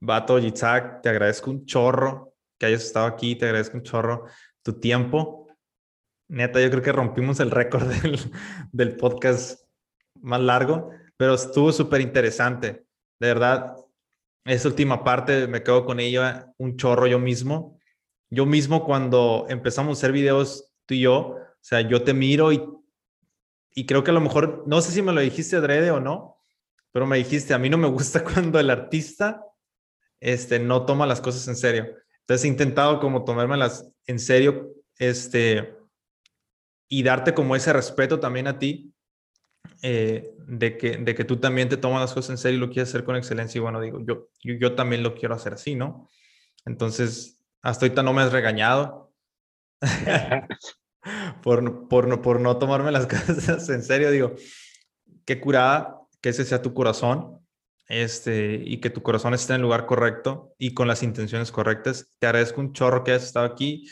Vato, Yitzhak, te agradezco un chorro que hayas estado aquí, te agradezco un chorro tu tiempo. Neta, yo creo que rompimos el récord del, podcast más largo, pero estuvo súper interesante. De verdad, esa última parte me quedo con ella un chorro yo mismo. Yo mismo cuando empezamos a hacer videos tú y yo, o sea, yo te miro y, y creo que a lo mejor, no sé si me lo dijiste adrede o no, pero me dijiste, a mí no me gusta cuando el artista este, no toma las cosas en serio. Entonces he intentado como tomármelas en serio, este, y darte como ese respeto también a ti, eh, de, que, de que tú también te tomas las cosas en serio y lo quieres hacer con excelencia. Y bueno, digo, yo, yo, yo también lo quiero hacer así, ¿no? Entonces, hasta ahorita no me has regañado por, por, por no tomarme las cosas en serio. Digo, qué curada que ese sea tu corazón este, y que tu corazón esté en el lugar correcto y con las intenciones correctas. Te agradezco un chorro que hayas estado aquí.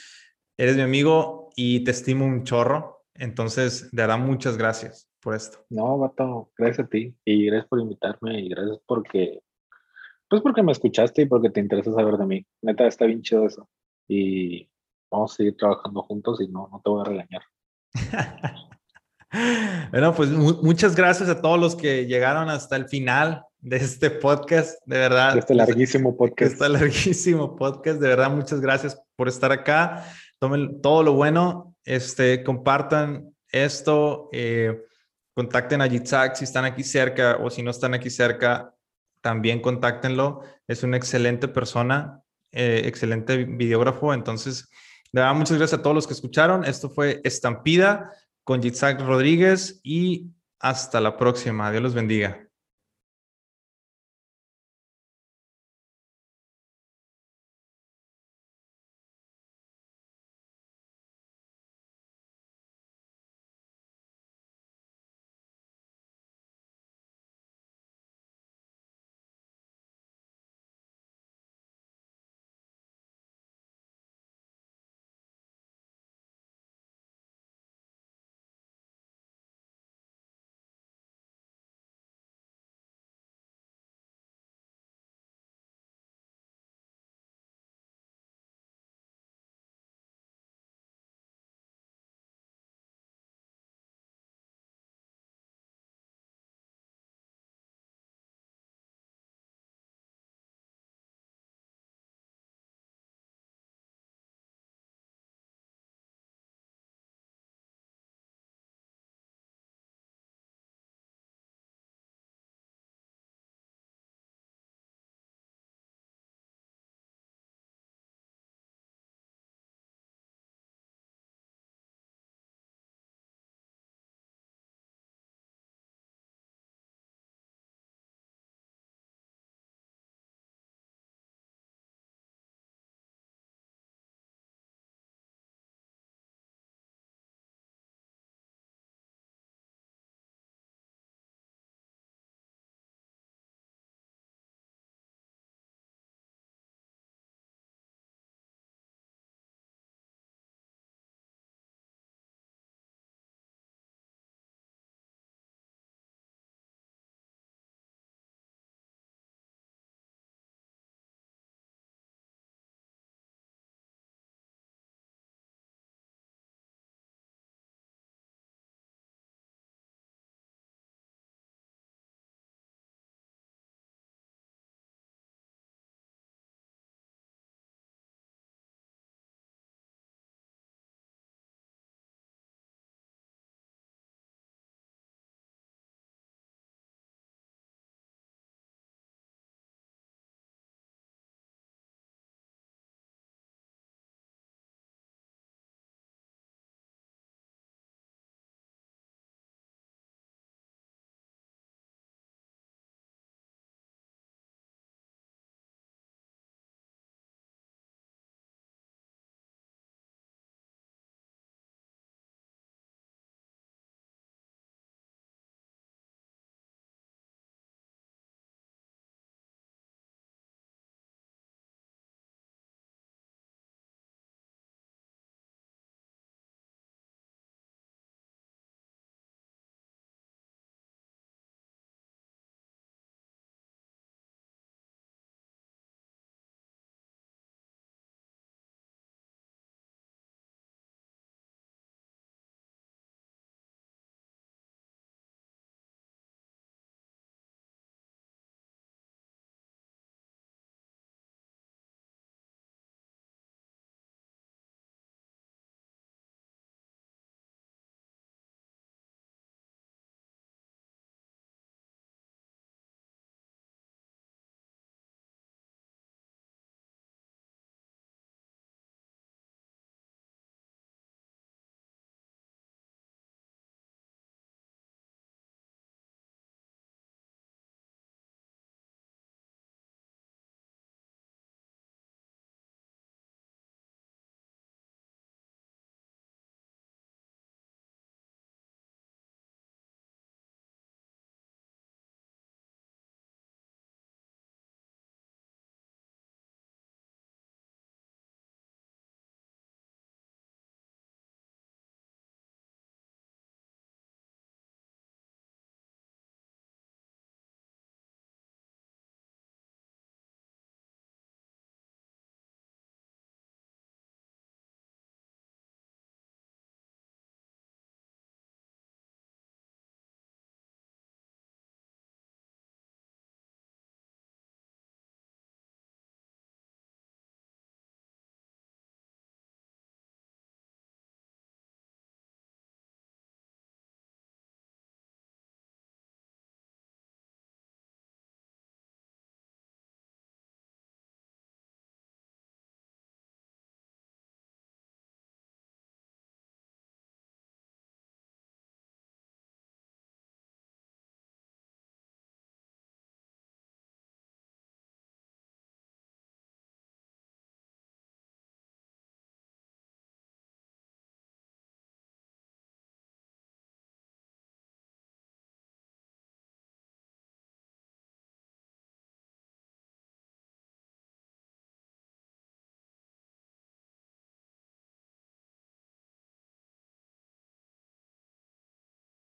Eres mi amigo y te estimo un chorro. Entonces, de verdad, muchas gracias por esto. No, Vato, gracias a ti y gracias por invitarme y gracias porque, pues porque me escuchaste y porque te interesa saber de mí. Neta, está bien chido eso. Y vamos a seguir trabajando juntos y no, no te voy a regañar. bueno, pues muchas gracias a todos los que llegaron hasta el final de este podcast, de verdad. Este larguísimo podcast. Este larguísimo podcast, de verdad, muchas gracias por estar acá. Tomen todo lo bueno, este, compartan esto, eh, contacten a Yitzhak si están aquí cerca o si no están aquí cerca, también contáctenlo. Es una excelente persona, eh, excelente videógrafo. Entonces, de verdad, muchas gracias a todos los que escucharon. Esto fue Estampida con Yitzhak Rodríguez y hasta la próxima. Dios los bendiga.